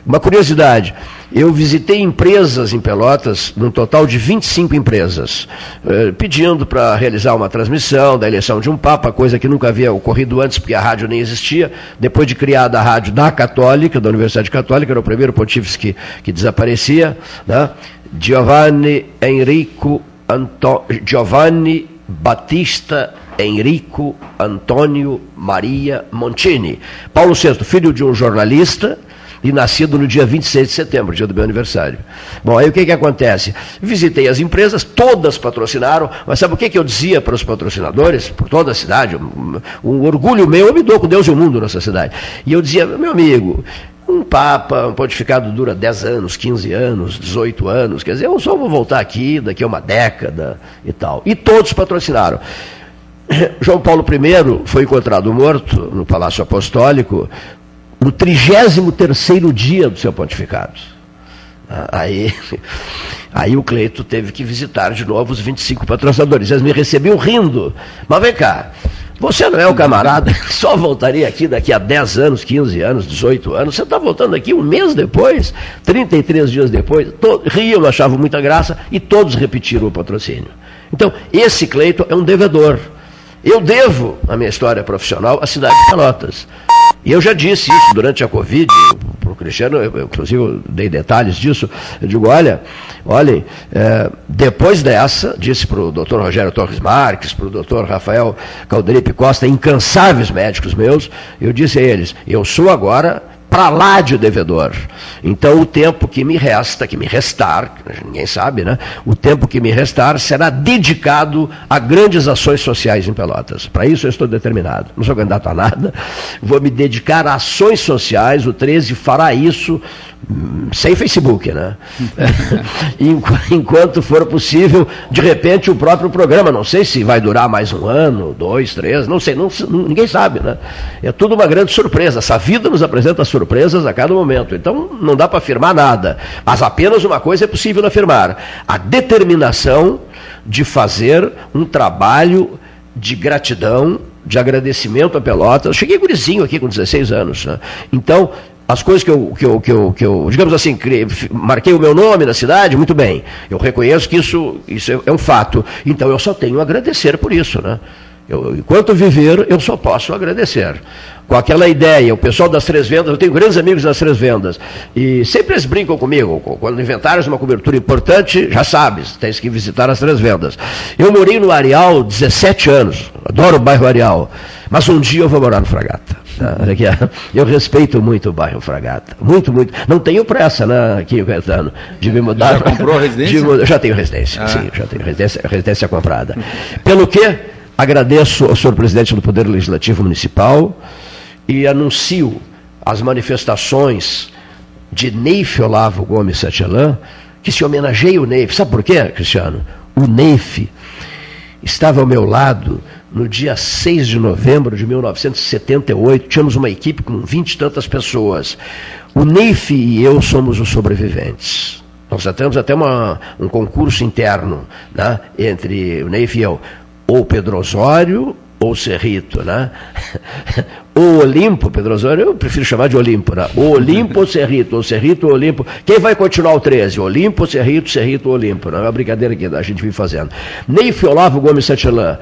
Uma curiosidade, eu visitei empresas em Pelotas, num total de 25 empresas, eh, pedindo para realizar uma transmissão da eleição de um Papa, coisa que nunca havia ocorrido antes, porque a rádio nem existia. Depois de criada a rádio da Católica, da Universidade Católica, era o primeiro pontífice que, que desaparecia, né? Giovanni Enrico Anto... Giovanni Battista Enrico Antônio Maria Montini. Paulo VI, filho de um jornalista, e nascido no dia 26 de setembro, dia do meu aniversário. Bom, aí o que, que acontece? Visitei as empresas, todas patrocinaram, mas sabe o que, que eu dizia para os patrocinadores, por toda a cidade? Um, um orgulho meu, eu me dou com Deus e o mundo nessa cidade. E eu dizia, meu amigo, um Papa, um pontificado dura 10 anos, 15 anos, 18 anos, quer dizer, eu só vou voltar aqui daqui a uma década e tal. E todos patrocinaram. *coughs* João Paulo I foi encontrado morto no Palácio Apostólico no 33 dia do seu pontificado. Ah, aí, *laughs* aí o Cleito teve que visitar de novo os 25 patrocinadores. Eles me recebiam rindo. Mas vem cá, você não é o camarada *laughs* que só voltaria aqui daqui a 10 anos, 15 anos, 18 anos. Você está voltando aqui um mês depois, 33 dias depois. Todo, riam, achavam muita graça e todos repetiram o patrocínio. Então, esse Cleito é um devedor. Eu devo a minha história profissional à cidade de Pelotas. E eu já disse isso durante a Covid, para o Cristiano, eu, inclusive eu dei detalhes disso. Eu digo: olha, olhem, é, depois dessa, disse para o doutor Rogério Torres Marques, para o doutor Rafael Calderipe Costa, incansáveis médicos meus, eu disse a eles: eu sou agora para lá de devedor. Então, o tempo que me resta, que me restar, ninguém sabe, né? O tempo que me restar será dedicado a grandes ações sociais em Pelotas. Para isso eu estou determinado. Não sou candidato a nada. Vou me dedicar a ações sociais. O 13 fará isso sem Facebook, né? *laughs* Enquanto for possível, de repente o próprio programa, não sei se vai durar mais um ano, dois, três, não sei, não, ninguém sabe, né? É tudo uma grande surpresa. Essa vida nos apresenta surpresas a cada momento. Então não dá para afirmar nada. Mas apenas uma coisa é possível afirmar: a determinação de fazer um trabalho de gratidão, de agradecimento a Pelotas. Cheguei gurizinho aqui com 16 anos. Né? Então, as coisas que eu, que eu, que eu, que eu digamos assim, marquei o meu nome na cidade, muito bem. Eu reconheço que isso, isso é, é um fato. Então eu só tenho a agradecer por isso, né? Eu, enquanto viver, eu só posso agradecer. Com aquela ideia, o pessoal das três vendas, eu tenho grandes amigos das três vendas, e sempre eles brincam comigo. Quando inventares uma cobertura importante, já sabes, tens que visitar as três vendas. Eu morei no Areal 17 anos, adoro o bairro Areal, mas um dia eu vou morar no Fragata. Tá? Eu respeito muito o bairro Fragata. Muito, muito. Não tenho pressa, né, aqui, Caetano, de me mudar. Já comprou residência? De, já tenho residência, ah. sim, já tenho residência, residência comprada. Pelo que agradeço ao senhor presidente do Poder Legislativo Municipal e anuncio as manifestações de Neif Olavo Gomes Satialã, que se homenageia o Neif. Sabe por quê, Cristiano? O Neif estava ao meu lado no dia 6 de novembro de 1978, tínhamos uma equipe com vinte e tantas pessoas. O Neif e eu somos os sobreviventes. Nós já temos até uma, um concurso interno né, entre o Neif e eu. Ou Pedro Osório ou Cerrito, né? *laughs* O Olimpo, Pedro Osório, eu prefiro chamar de Olimpo, né? O Olimpo ou Cerrito, ou Cerrito ou Olimpo. Quem vai continuar o 13? Olimpo, Cerrito, Cerrito ou Olimpo? Não é uma brincadeira que a gente vem fazendo. Neif Olavo Gomes Santillan,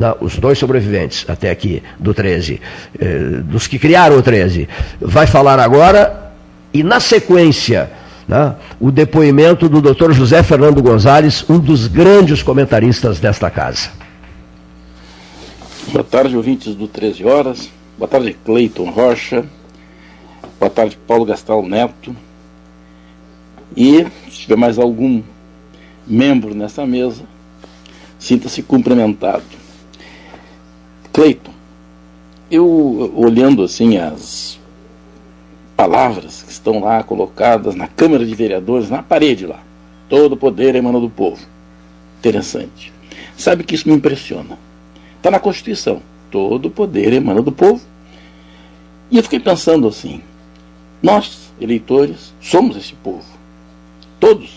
não, os dois sobreviventes até aqui do 13, eh, dos que criaram o 13, vai falar agora e na sequência né, o depoimento do Dr. José Fernando Gonzalez, um dos grandes comentaristas desta casa. Boa tarde, ouvintes do 13 Horas. Boa tarde, Cleiton Rocha. Boa tarde, Paulo Gastal Neto. E, se tiver mais algum membro nessa mesa, sinta-se cumprimentado. Cleiton, eu olhando assim as palavras que estão lá colocadas na Câmara de Vereadores, na parede lá, todo poder emana do povo. Interessante. Sabe que isso me impressiona Está na Constituição. Todo poder emana do povo. E eu fiquei pensando assim: nós, eleitores, somos esse povo. Todos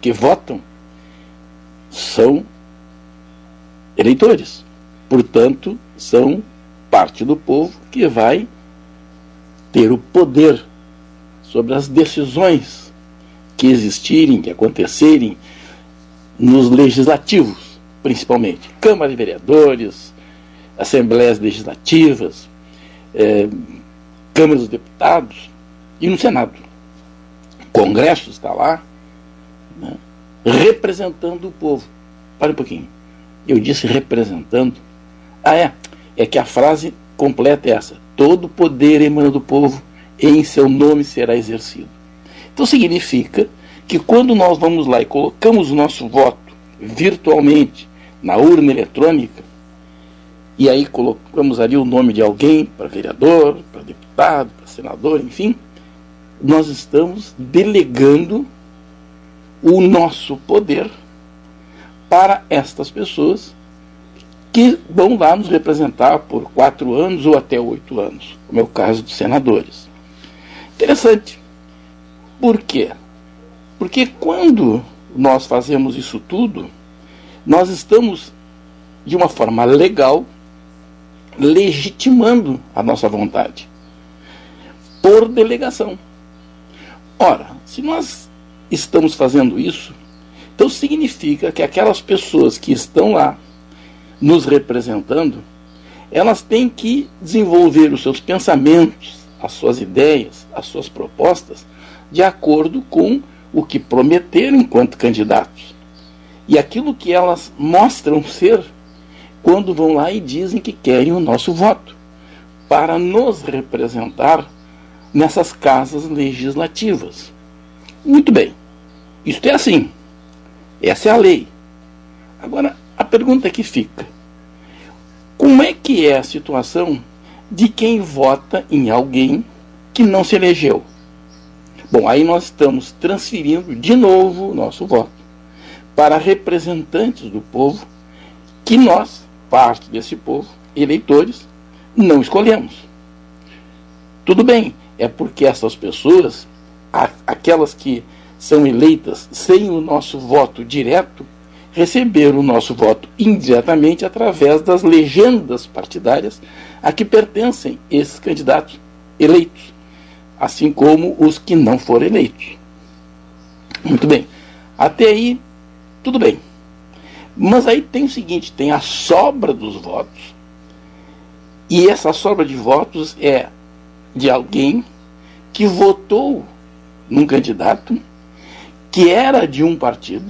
que votam são eleitores. Portanto, são parte do povo que vai ter o poder sobre as decisões que existirem, que acontecerem nos legislativos principalmente Câmara de Vereadores, Assembleias Legislativas, é, Câmara dos Deputados e no Senado. O Congresso está lá, né, representando o povo. Para um pouquinho. Eu disse representando. Ah, é. É que a frase completa é essa: todo poder emana do povo, em seu nome será exercido. Então significa que quando nós vamos lá e colocamos o nosso voto virtualmente na urna eletrônica, e aí colocamos ali o nome de alguém para vereador, para deputado, para senador, enfim, nós estamos delegando o nosso poder para estas pessoas que vão lá nos representar por quatro anos ou até oito anos, como é o caso dos senadores. Interessante. Por quê? Porque quando nós fazemos isso tudo, nós estamos, de uma forma legal, legitimando a nossa vontade por delegação. Ora, se nós estamos fazendo isso, então significa que aquelas pessoas que estão lá nos representando, elas têm que desenvolver os seus pensamentos, as suas ideias, as suas propostas, de acordo com o que prometeram enquanto candidatos e aquilo que elas mostram ser quando vão lá e dizem que querem o nosso voto para nos representar nessas casas legislativas. Muito bem, isto é assim. Essa é a lei. Agora, a pergunta que fica: como é que é a situação de quem vota em alguém que não se elegeu? Bom, aí nós estamos transferindo de novo o nosso voto para representantes do povo que nós, parte desse povo, eleitores, não escolhemos. Tudo bem, é porque essas pessoas, aquelas que são eleitas sem o nosso voto direto, receberam o nosso voto indiretamente através das legendas partidárias a que pertencem esses candidatos eleitos, assim como os que não foram eleitos. Muito bem. Até aí tudo bem. Mas aí tem o seguinte: tem a sobra dos votos. E essa sobra de votos é de alguém que votou num candidato que era de um partido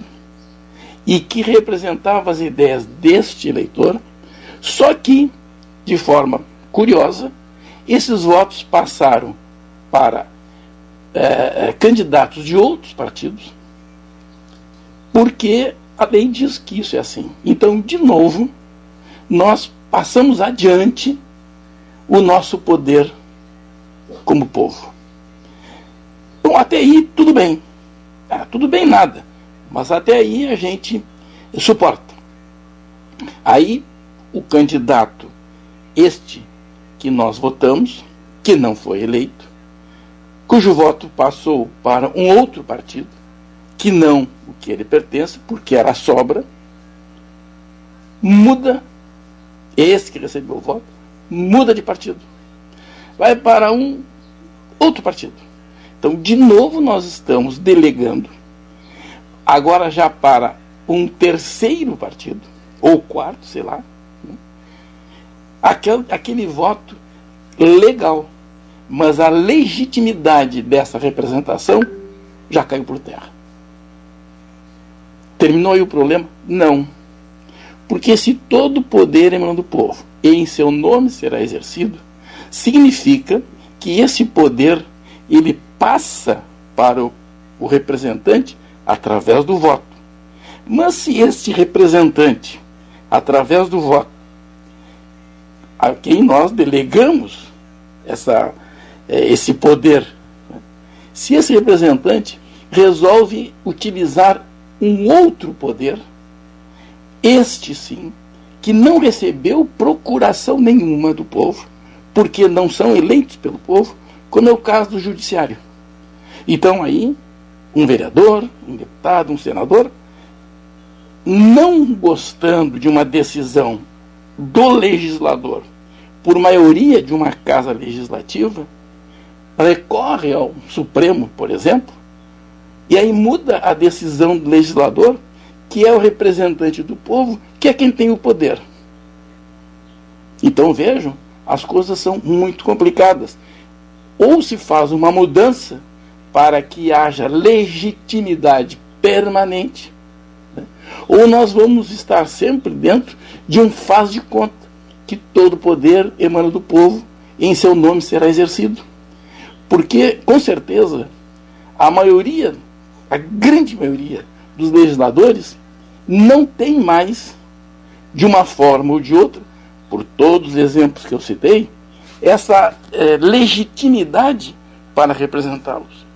e que representava as ideias deste eleitor, só que, de forma curiosa, esses votos passaram para é, candidatos de outros partidos porque a lei diz que isso é assim. Então, de novo, nós passamos adiante o nosso poder como povo. Bom, até aí tudo bem. Ah, tudo bem nada. Mas até aí a gente suporta. Aí o candidato, este que nós votamos, que não foi eleito, cujo voto passou para um outro partido, que não que ele pertence, porque era sobra, muda esse que recebeu o voto, muda de partido. Vai para um outro partido. Então, de novo, nós estamos delegando, agora já para um terceiro partido, ou quarto, sei lá, né? aquele, aquele voto legal. Mas a legitimidade dessa representação já caiu por terra. Terminou aí o problema? Não. Porque se todo poder emana do povo e em seu nome será exercido, significa que esse poder ele passa para o, o representante através do voto. Mas se este representante, através do voto, a quem nós delegamos essa, é, esse poder, né? se esse representante resolve utilizar um outro poder, este sim, que não recebeu procuração nenhuma do povo, porque não são eleitos pelo povo, como é o caso do judiciário. Então aí, um vereador, um deputado, um senador, não gostando de uma decisão do legislador, por maioria de uma casa legislativa, recorre ao Supremo, por exemplo, e aí muda a decisão do legislador, que é o representante do povo, que é quem tem o poder. Então vejam, as coisas são muito complicadas. Ou se faz uma mudança para que haja legitimidade permanente, né? ou nós vamos estar sempre dentro de um faz de conta que todo poder emana do povo e em seu nome será exercido. Porque, com certeza, a maioria a grande maioria dos legisladores não tem mais, de uma forma ou de outra, por todos os exemplos que eu citei, essa é, legitimidade para representá-los.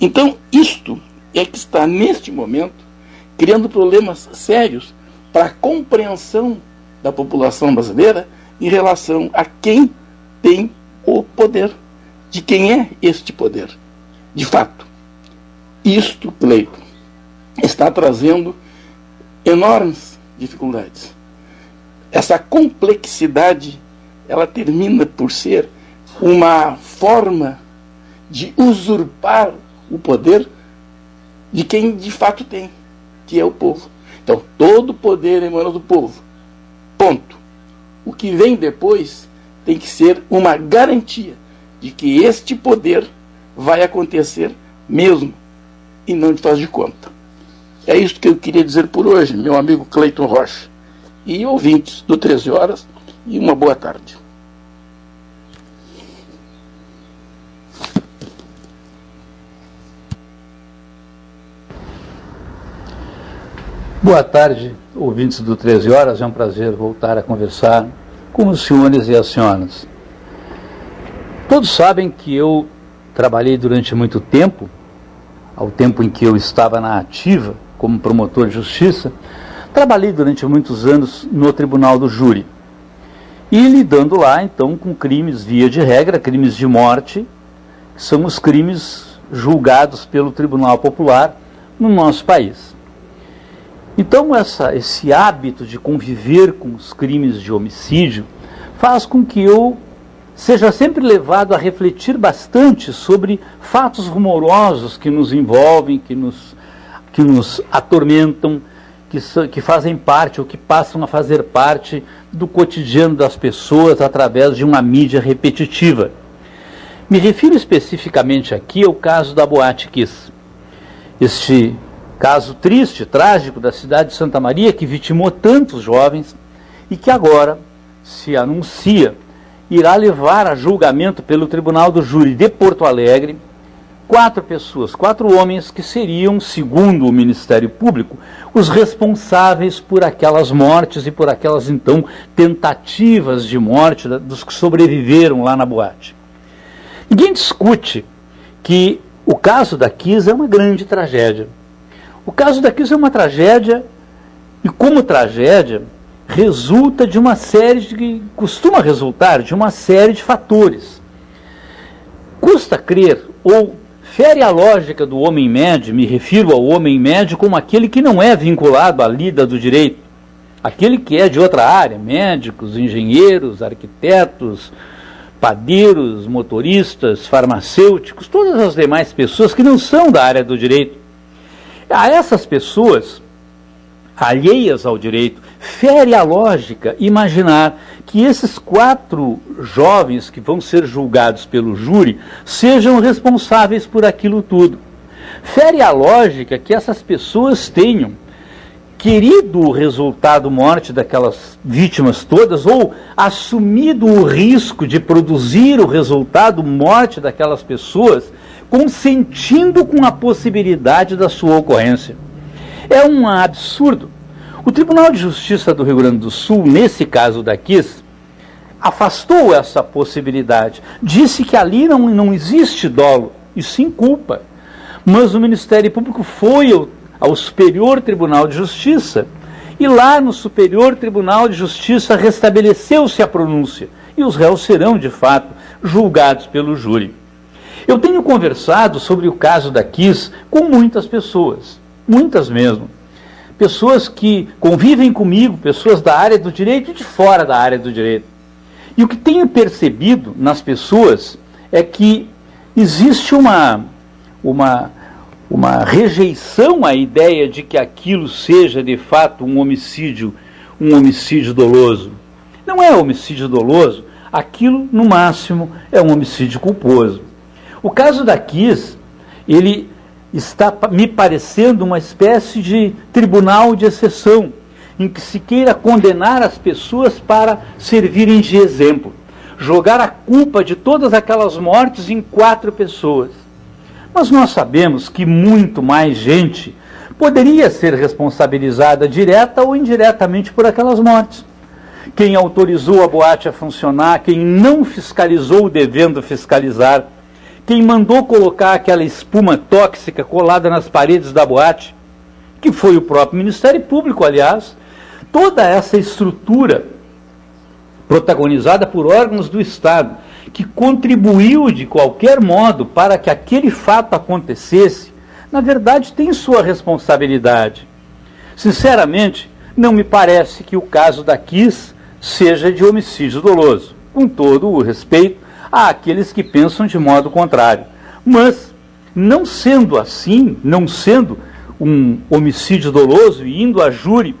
Então, isto é que está, neste momento, criando problemas sérios para a compreensão da população brasileira em relação a quem tem o poder, de quem é este poder, de fato. Isto, Cleiton, está trazendo enormes dificuldades. Essa complexidade, ela termina por ser uma forma de usurpar o poder de quem de fato tem, que é o povo. Então, todo poder emana do povo. Ponto. O que vem depois tem que ser uma garantia de que este poder vai acontecer mesmo e não de faz de conta. É isso que eu queria dizer por hoje, meu amigo Cleiton Rocha. E ouvintes do 13 Horas, e uma boa tarde. Boa tarde, ouvintes do 13 Horas. É um prazer voltar a conversar com os senhores e as senhoras. Todos sabem que eu trabalhei durante muito tempo ao tempo em que eu estava na ativa como promotor de justiça, trabalhei durante muitos anos no Tribunal do Júri. E lidando lá, então, com crimes, via de regra, crimes de morte, que são os crimes julgados pelo Tribunal Popular no nosso país. Então, essa, esse hábito de conviver com os crimes de homicídio faz com que eu seja sempre levado a refletir bastante sobre fatos rumorosos que nos envolvem, que nos, que nos atormentam, que, que fazem parte ou que passam a fazer parte do cotidiano das pessoas através de uma mídia repetitiva. Me refiro especificamente aqui ao caso da Boate Kiss. Este caso triste, trágico da cidade de Santa Maria que vitimou tantos jovens e que agora se anuncia irá levar a julgamento pelo Tribunal do Júri de Porto Alegre quatro pessoas, quatro homens que seriam, segundo o Ministério Público, os responsáveis por aquelas mortes e por aquelas então tentativas de morte dos que sobreviveram lá na boate. Ninguém discute que o caso da Kiss é uma grande tragédia. O caso da Kiss é uma tragédia e como tragédia resulta de uma série de costuma resultar de uma série de fatores. Custa crer ou fere a lógica do homem médio, me refiro ao homem médio como aquele que não é vinculado à lida do direito. Aquele que é de outra área, médicos, engenheiros, arquitetos, padeiros, motoristas, farmacêuticos, todas as demais pessoas que não são da área do direito. A essas pessoas, alheias ao direito, fere a lógica imaginar que esses quatro jovens que vão ser julgados pelo júri sejam responsáveis por aquilo tudo. Fere a lógica que essas pessoas tenham querido o resultado morte daquelas vítimas todas ou assumido o risco de produzir o resultado morte daquelas pessoas, consentindo com a possibilidade da sua ocorrência. É um absurdo. O Tribunal de Justiça do Rio Grande do Sul, nesse caso da Kiss, afastou essa possibilidade. Disse que ali não, não existe dolo, e sim culpa. Mas o Ministério Público foi ao ao Superior Tribunal de Justiça. E lá no Superior Tribunal de Justiça restabeleceu-se a pronúncia e os réus serão, de fato, julgados pelo júri. Eu tenho conversado sobre o caso da Kiss com muitas pessoas, muitas mesmo. Pessoas que convivem comigo, pessoas da área do direito e de fora da área do direito. E o que tenho percebido nas pessoas é que existe uma, uma uma rejeição à ideia de que aquilo seja de fato um homicídio, um homicídio doloso. Não é homicídio doloso, aquilo no máximo é um homicídio culposo. O caso da Kiss, ele está me parecendo uma espécie de tribunal de exceção, em que se queira condenar as pessoas para servirem de exemplo, jogar a culpa de todas aquelas mortes em quatro pessoas. Mas nós sabemos que muito mais gente poderia ser responsabilizada direta ou indiretamente por aquelas mortes. Quem autorizou a boate a funcionar, quem não fiscalizou devendo fiscalizar, quem mandou colocar aquela espuma tóxica colada nas paredes da boate, que foi o próprio Ministério Público, aliás, toda essa estrutura protagonizada por órgãos do Estado que contribuiu de qualquer modo para que aquele fato acontecesse, na verdade tem sua responsabilidade. Sinceramente, não me parece que o caso da Kiss seja de homicídio doloso, com todo o respeito àqueles que pensam de modo contrário. Mas, não sendo assim, não sendo um homicídio doloso e indo a júri,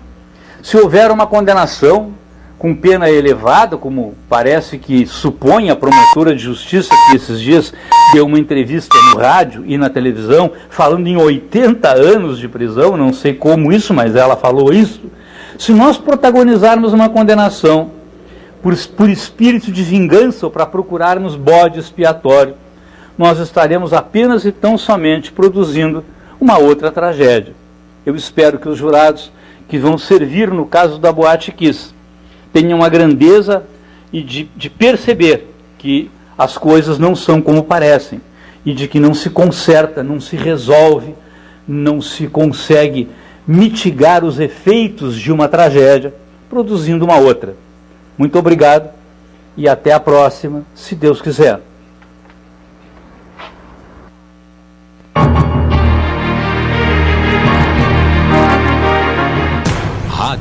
se houver uma condenação, com pena elevada, como parece que supõe a promotora de justiça, que esses dias deu uma entrevista no rádio e na televisão, falando em 80 anos de prisão, não sei como isso, mas ela falou isso. Se nós protagonizarmos uma condenação por, por espírito de vingança ou para procurarmos bode expiatório, nós estaremos apenas e tão somente produzindo uma outra tragédia. Eu espero que os jurados que vão servir no caso da Boate Kiss tenham a grandeza e de, de perceber que as coisas não são como parecem e de que não se conserta, não se resolve, não se consegue mitigar os efeitos de uma tragédia produzindo uma outra. Muito obrigado e até a próxima, se Deus quiser.